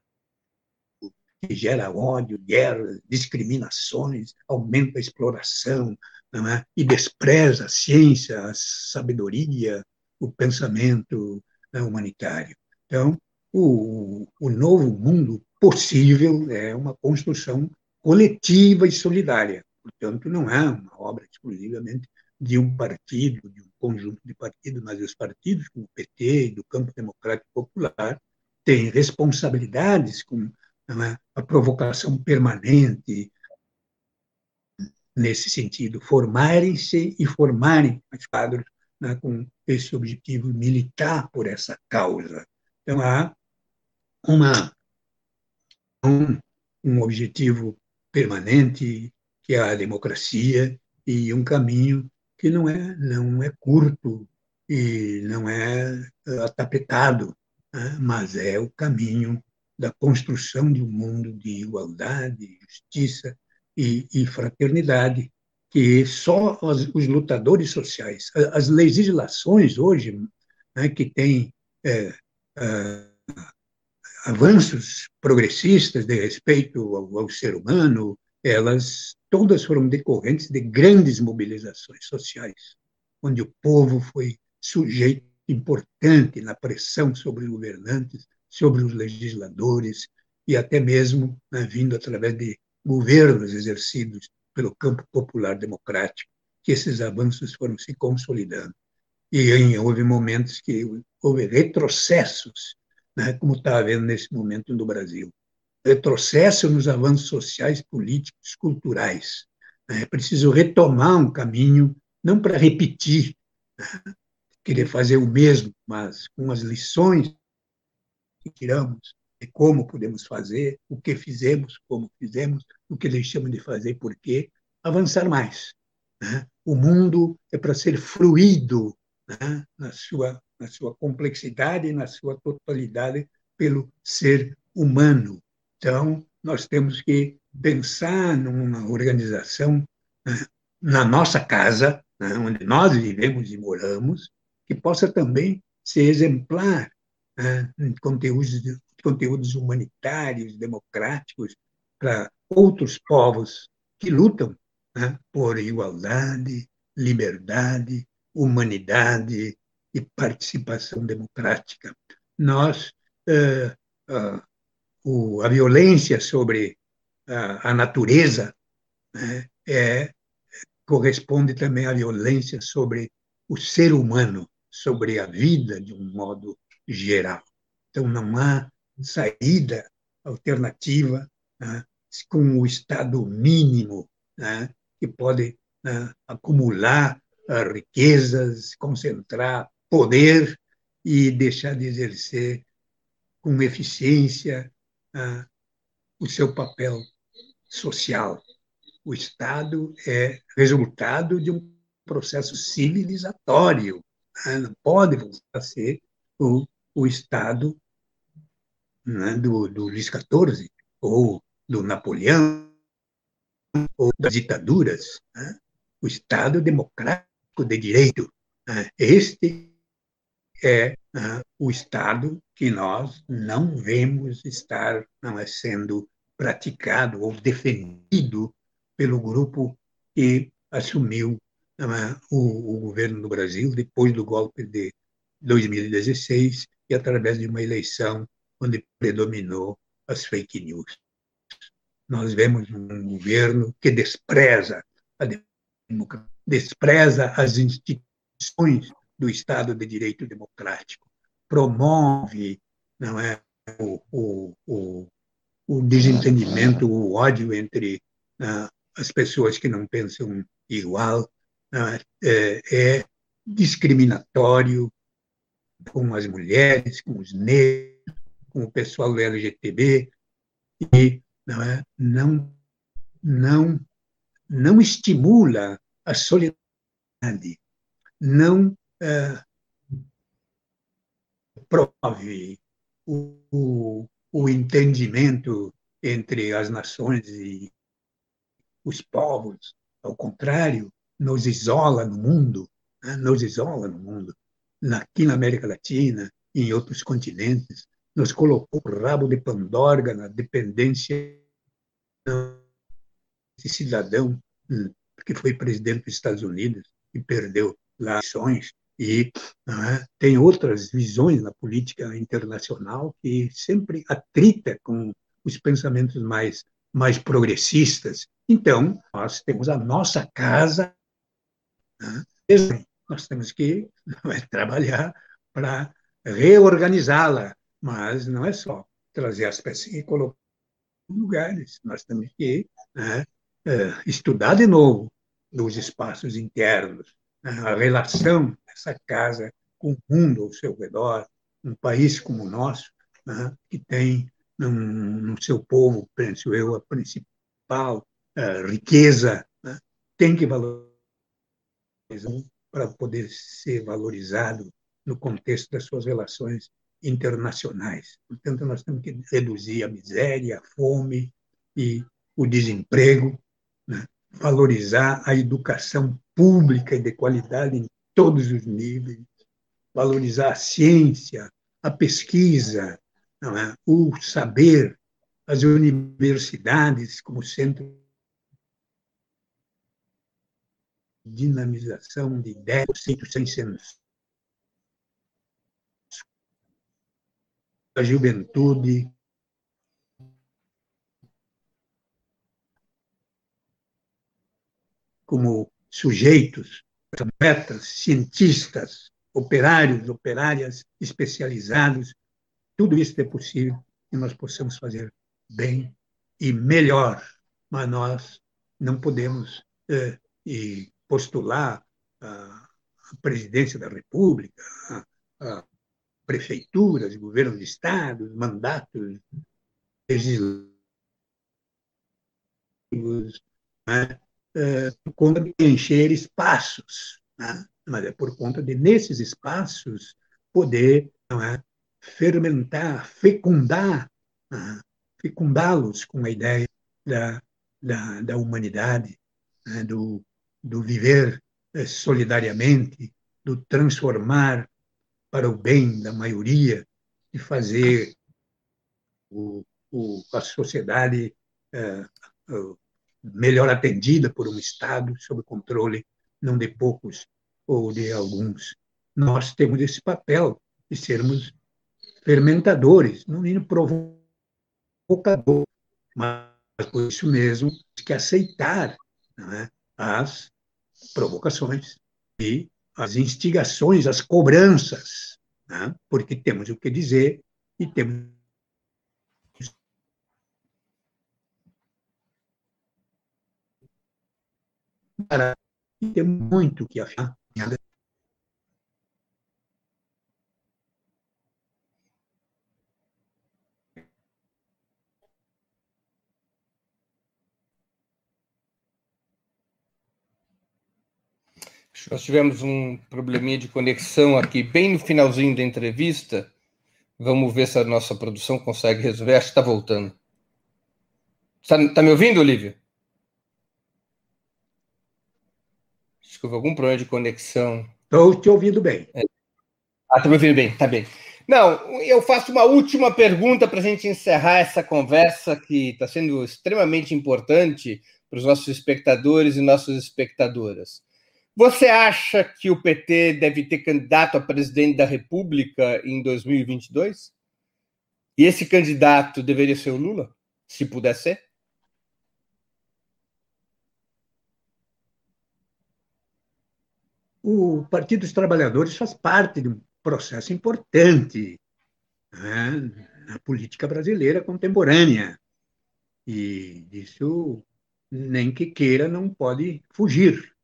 Speaker 3: que gera ódio, guerra, discriminações, aumenta a exploração é? e despreza a ciência, a sabedoria, o pensamento né, humanitário. Então, o, o novo mundo possível é uma construção coletiva e solidária. Portanto, não é uma obra exclusivamente de um partido, de um conjunto de partidos, mas os partidos, como o PT e do Campo Democrático Popular, têm responsabilidades com é? a provocação permanente, nesse sentido, formarem-se e formarem os quadros né, com esse objetivo militar por essa causa. Então, há uma, um, um objetivo permanente, que é a democracia, e um caminho que não é, não é curto e não é atapetado, né, mas é o caminho da construção de um mundo de igualdade, justiça e, e fraternidade, que só os, os, lutadores sociais, as legislações hoje, né, que têm é, é, avanços progressistas de respeito ao, ao ser humano, elas todas foram decorrentes de grandes mobilizações sociais, onde o povo foi sujeito importante na pressão sobre os governantes sobre os legisladores e até mesmo né, vindo através de governos exercidos pelo campo popular democrático, que esses avanços foram se consolidando. E houve momentos que houve retrocessos, né, como está havendo nesse momento no Brasil. Retrocesso nos avanços sociais, políticos, culturais. Né. É preciso retomar um caminho, não para repetir, né, querer fazer o mesmo, mas com as lições que tiramos, e como podemos fazer, o que fizemos, como fizemos, o que deixamos de fazer, por quê, avançar mais. Né? O mundo é para ser fluído né? na, sua, na sua complexidade e na sua totalidade pelo ser humano. Então, nós temos que pensar numa organização né? na nossa casa, né? onde nós vivemos e moramos, que possa também ser exemplar né, conteúdos, conteúdos humanitários, democráticos, para outros povos que lutam né, por igualdade, liberdade, humanidade e participação democrática. Nós, uh, uh, o, a violência sobre a, a natureza né, é, corresponde também à violência sobre o ser humano, sobre a vida de um modo geral. Então, não há saída alternativa né, com o Estado mínimo, né, que pode né, acumular uh, riquezas, concentrar poder e deixar de exercer com eficiência uh, o seu papel social. O Estado é resultado de um processo civilizatório. Né? Não pode voltar a ser o, o Estado né, do, do Luís XIV ou do Napoleão ou das ditaduras. Né? O Estado democrático de direito. Né? Este é né, o Estado que nós não vemos estar não é, sendo praticado ou defendido pelo grupo que assumiu é, o, o, governo do Brasil depois do golpe de 2016 e através de uma eleição onde predominou as fake news. Nós vemos um governo que despreza a democracia, despreza as instituições do Estado de Direito Democrático, promove não é, o, o, o, o desentendimento, o ódio entre uh, as pessoas que não pensam igual, uh, é, é discriminatório com as mulheres, com os negros, com o pessoal LGTB e não é, não não não estimula a solidariedade, não é, prove o, o, entendimento entre as nações e os povos, ao contrário, nos isola no mundo, né? nos isola no mundo, aqui na América Latina em outros continentes, nos colocou o rabo de Pandorga na dependência de cidadão hum, que foi presidente dos Estados Unidos e perdeu lá ações e é, tem outras visões na política internacional que sempre atrita com os pensamentos mais mais progressistas. Então, nós temos a nossa casa, né? nós temos que é, trabalhar para reorganizá-la, mas não é só trazer as peças e colocar em lugares, nós temos que né, é, estudar de novo os espaços internos, né, a relação dessa casa com o mundo ao seu redor, um país como o nosso, né, que tem no, seu povo, penso eu, a principal uh, riqueza, né, tem que valorizar para poder ser valorizado no contexto das suas relações internacionais. Portanto, nós temos que reduzir a miséria, a fome e o desemprego, né? valorizar a educação pública e de qualidade em todos os níveis, valorizar a ciência, a pesquisa, é? o saber, as universidades como centro de dinamização de ideias, conceitos sem censura, a juventude, como sujeitos, atletas, cientistas, operários, operárias especializados, tudo isso é possível que nós possamos fazer bem e melhor, mas nós não podemos eh, postular a, presidência da República, a, a prefeituras, governos de estados, mandatos legislativos, né? É, por conta de encher espaços, né? mas é por conta de, nesses espaços, poder é, fermentar, fecundar, né? fecundá-los com a ideia da, da, da humanidade, né? do, do viver é, solidariamente, do transformar para o bem da maioria e fazer o, o, a sociedade é, melhor atendida por um Estado sob controle não de poucos ou de alguns. Nós temos esse papel de sermos fermentadores, não nem provocador, mas por isso mesmo que aceitar é, as provocações e as instigações, as cobranças, né? porque temos o que dizer e temos e temos muito que afirmar.
Speaker 2: Nós tivemos um probleminha de conexão aqui bem no finalzinho da entrevista. Vamos ver se a nossa produção consegue resolver. Acho que está voltando. Está tá me ouvindo, Olívia? Que houve algum problema de conexão.
Speaker 3: Estou te ouvindo bem. É.
Speaker 2: Ah, está me ouvindo bem, tá bem. Não, eu faço uma última pergunta para a gente encerrar essa conversa que está sendo extremamente importante para os nossos espectadores e nossas espectadoras. Você acha que o PT deve ter candidato a presidente da República em 2022? E esse candidato deveria ser o Lula, se puder ser?
Speaker 3: O Partido dos Trabalhadores faz parte de um processo importante né, na política brasileira contemporânea. E isso, nem que queira, não pode fugir.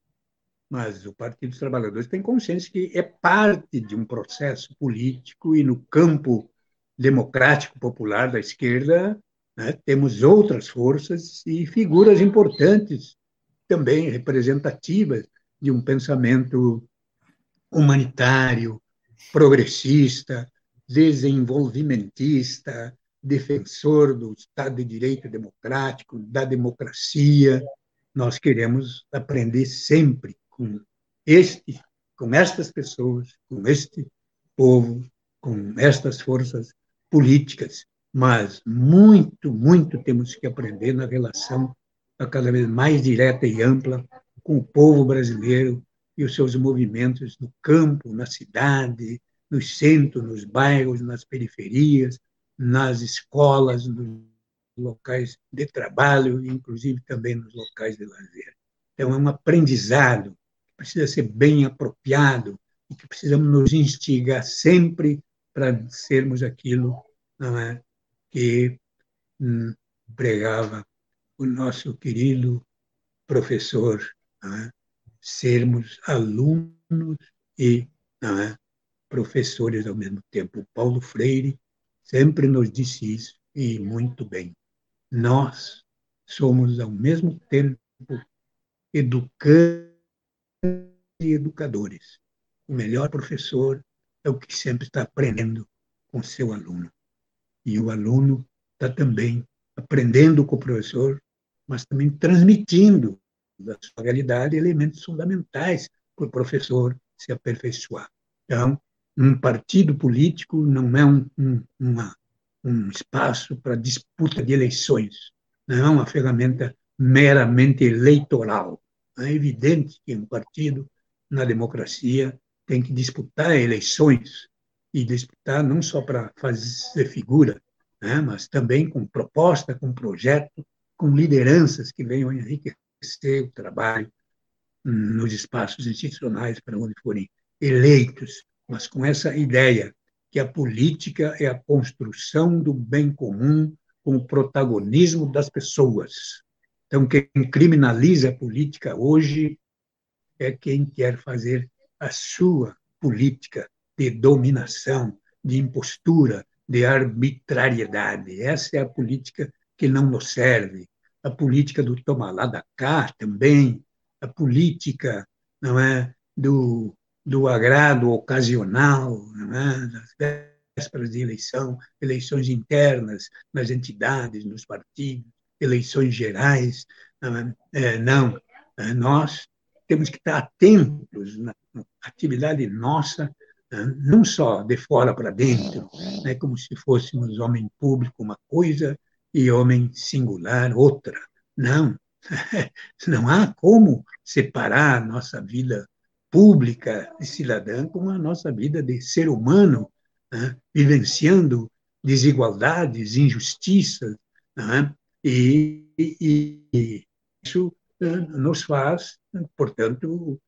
Speaker 3: Mas o Partido dos Trabalhadores tem consciência que é parte de um processo político e no campo democrático popular da esquerda né, temos outras forças e figuras importantes também representativas de um pensamento humanitário, progressista, desenvolvimentista, defensor do Estado de Direito democrático, da democracia. Nós queremos aprender sempre com este, com estas pessoas, com este povo, com estas forças políticas, mas muito, muito temos que aprender na relação cada vez mais direta e ampla com o povo brasileiro e os seus movimentos no campo, na cidade, nos centros, nos bairros, nas periferias, nas escolas, nos locais de trabalho, inclusive também nos locais de lazer. Então, é um aprendizado que precisa ser bem apropriado e que precisamos nos instigar sempre para sermos aquilo é, que hum, pregava o nosso querido professor é? sermos alunos e é? professores ao mesmo tempo. Paulo Freire sempre nos disse isso, e muito bem. Nós somos, ao mesmo tempo, educantes e educadores. O melhor professor é o que sempre está aprendendo com seu aluno. E o aluno está também aprendendo com o professor, mas também transmitindo da sua realidade elementos fundamentais para o professor se aperfeiçoar. Então, um partido político não é um, um, uma, um espaço para disputa de eleições, não é uma ferramenta meramente eleitoral. É evidente que um partido, na democracia, tem que disputar eleições, e disputar não só para fazer figura, né, mas também com proposta, com projeto, com lideranças que venham enriquecer o trabalho nos espaços institucionais para onde forem eleitos, mas com essa ideia que a política é a construção do bem comum com o protagonismo das pessoas. Então, quem criminaliza a política hoje é quem quer fazer a sua política de dominação, de impostura, de arbitrariedade. Essa é a política que não nos serve, a política do toma lá da cá também, a política não é do, do agrado ocasional, não é? das vésperas de eleição, eleições internas nas entidades, nos partidos, eleições gerais. Não, é? É, não. É, nós temos que estar atentos na atividade nossa, né? não só de fora para dentro, né? como se fôssemos homem público uma coisa e homem singular outra. Não, não há como separar nossa vida pública e cidadã com a nossa vida de ser humano, né? vivenciando desigualdades, injustiças, né? e, e, e, isso uh, nos faz, portanto,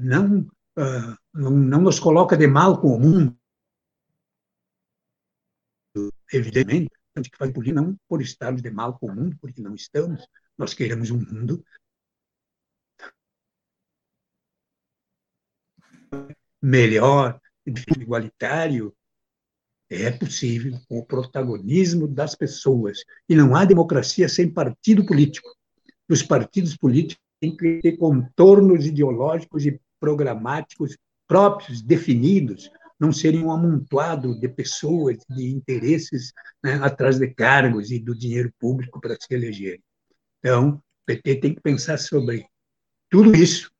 Speaker 3: não, uh, não, não nos coloca de mal com o mundo, evidentemente, que fazer política não por estarmos de mal com o mundo, porque não estamos. Nós queremos um mundo melhor, igualitário. É possível com o protagonismo das pessoas. E não há democracia sem partido político. Os partidos políticos têm que ter contornos ideológicos e programáticos próprios, definidos, não serem um amontoado de pessoas, de interesses né, atrás de cargos e do dinheiro público para se elegerem. Então, o PT tem que pensar sobre tudo isso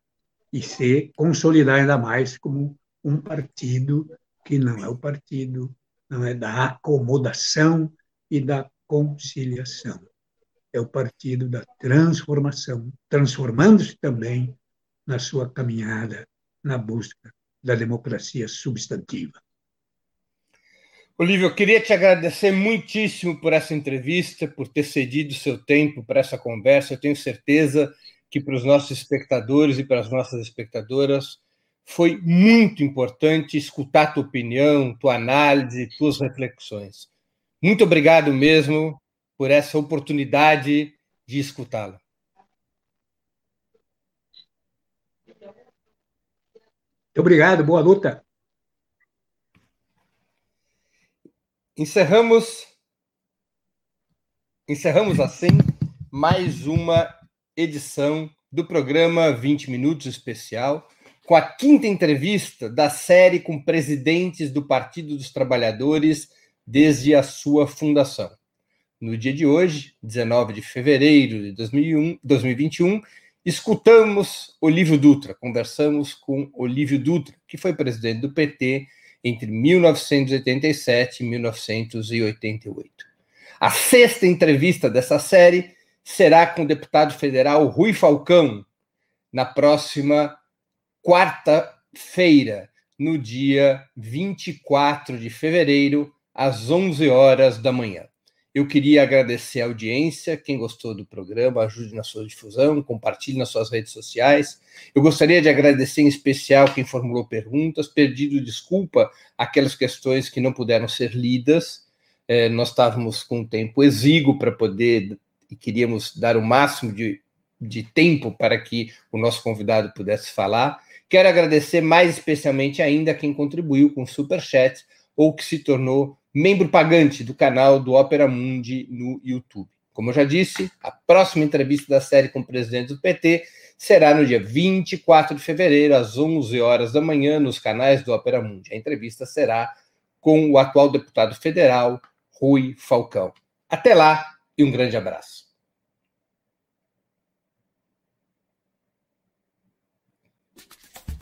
Speaker 3: e se consolidar ainda mais como um partido que não é o partido, não é da acomodação e da conciliação. É o partido da transformação, transformando-se também na sua caminhada na busca da democracia substantiva.
Speaker 2: Olívio, eu queria te agradecer muitíssimo por essa entrevista, por ter cedido seu tempo para essa conversa. Eu tenho certeza que para os nossos espectadores e para as nossas espectadoras foi muito importante escutar tua opinião, tua análise, tuas reflexões. Muito obrigado mesmo por essa oportunidade de escutá-la.
Speaker 3: Obrigado, boa luta.
Speaker 2: Encerramos encerramos assim mais uma edição do programa 20 minutos especial, com a quinta entrevista da série com presidentes do Partido dos Trabalhadores desde a sua fundação. No dia de hoje, 19 de fevereiro de 2001, 2021, escutamos Olívio Dutra, conversamos com Olívio Dutra, que foi presidente do PT entre 1987 e 1988. A sexta entrevista dessa série será com o deputado federal Rui Falcão, na próxima quarta-feira, no dia 24 de fevereiro, às 11 horas da manhã. Eu queria agradecer a audiência, quem gostou do programa, ajude na sua difusão, compartilhe nas suas redes sociais. Eu gostaria de agradecer em especial quem formulou perguntas, pedido desculpa aquelas questões que não puderam ser lidas. É, nós estávamos com um tempo exíguo para poder e queríamos dar o máximo de, de tempo para que o nosso convidado pudesse falar. Quero agradecer mais especialmente ainda quem contribuiu com o Super Chat ou que se tornou membro pagante do canal do Opera Mundi no YouTube. Como eu já disse, a próxima entrevista da série com o presidente do PT será no dia 24 de fevereiro, às 11 horas da manhã, nos canais do Opera Mundi. A entrevista será com o atual deputado federal, Rui Falcão. Até lá e um grande abraço.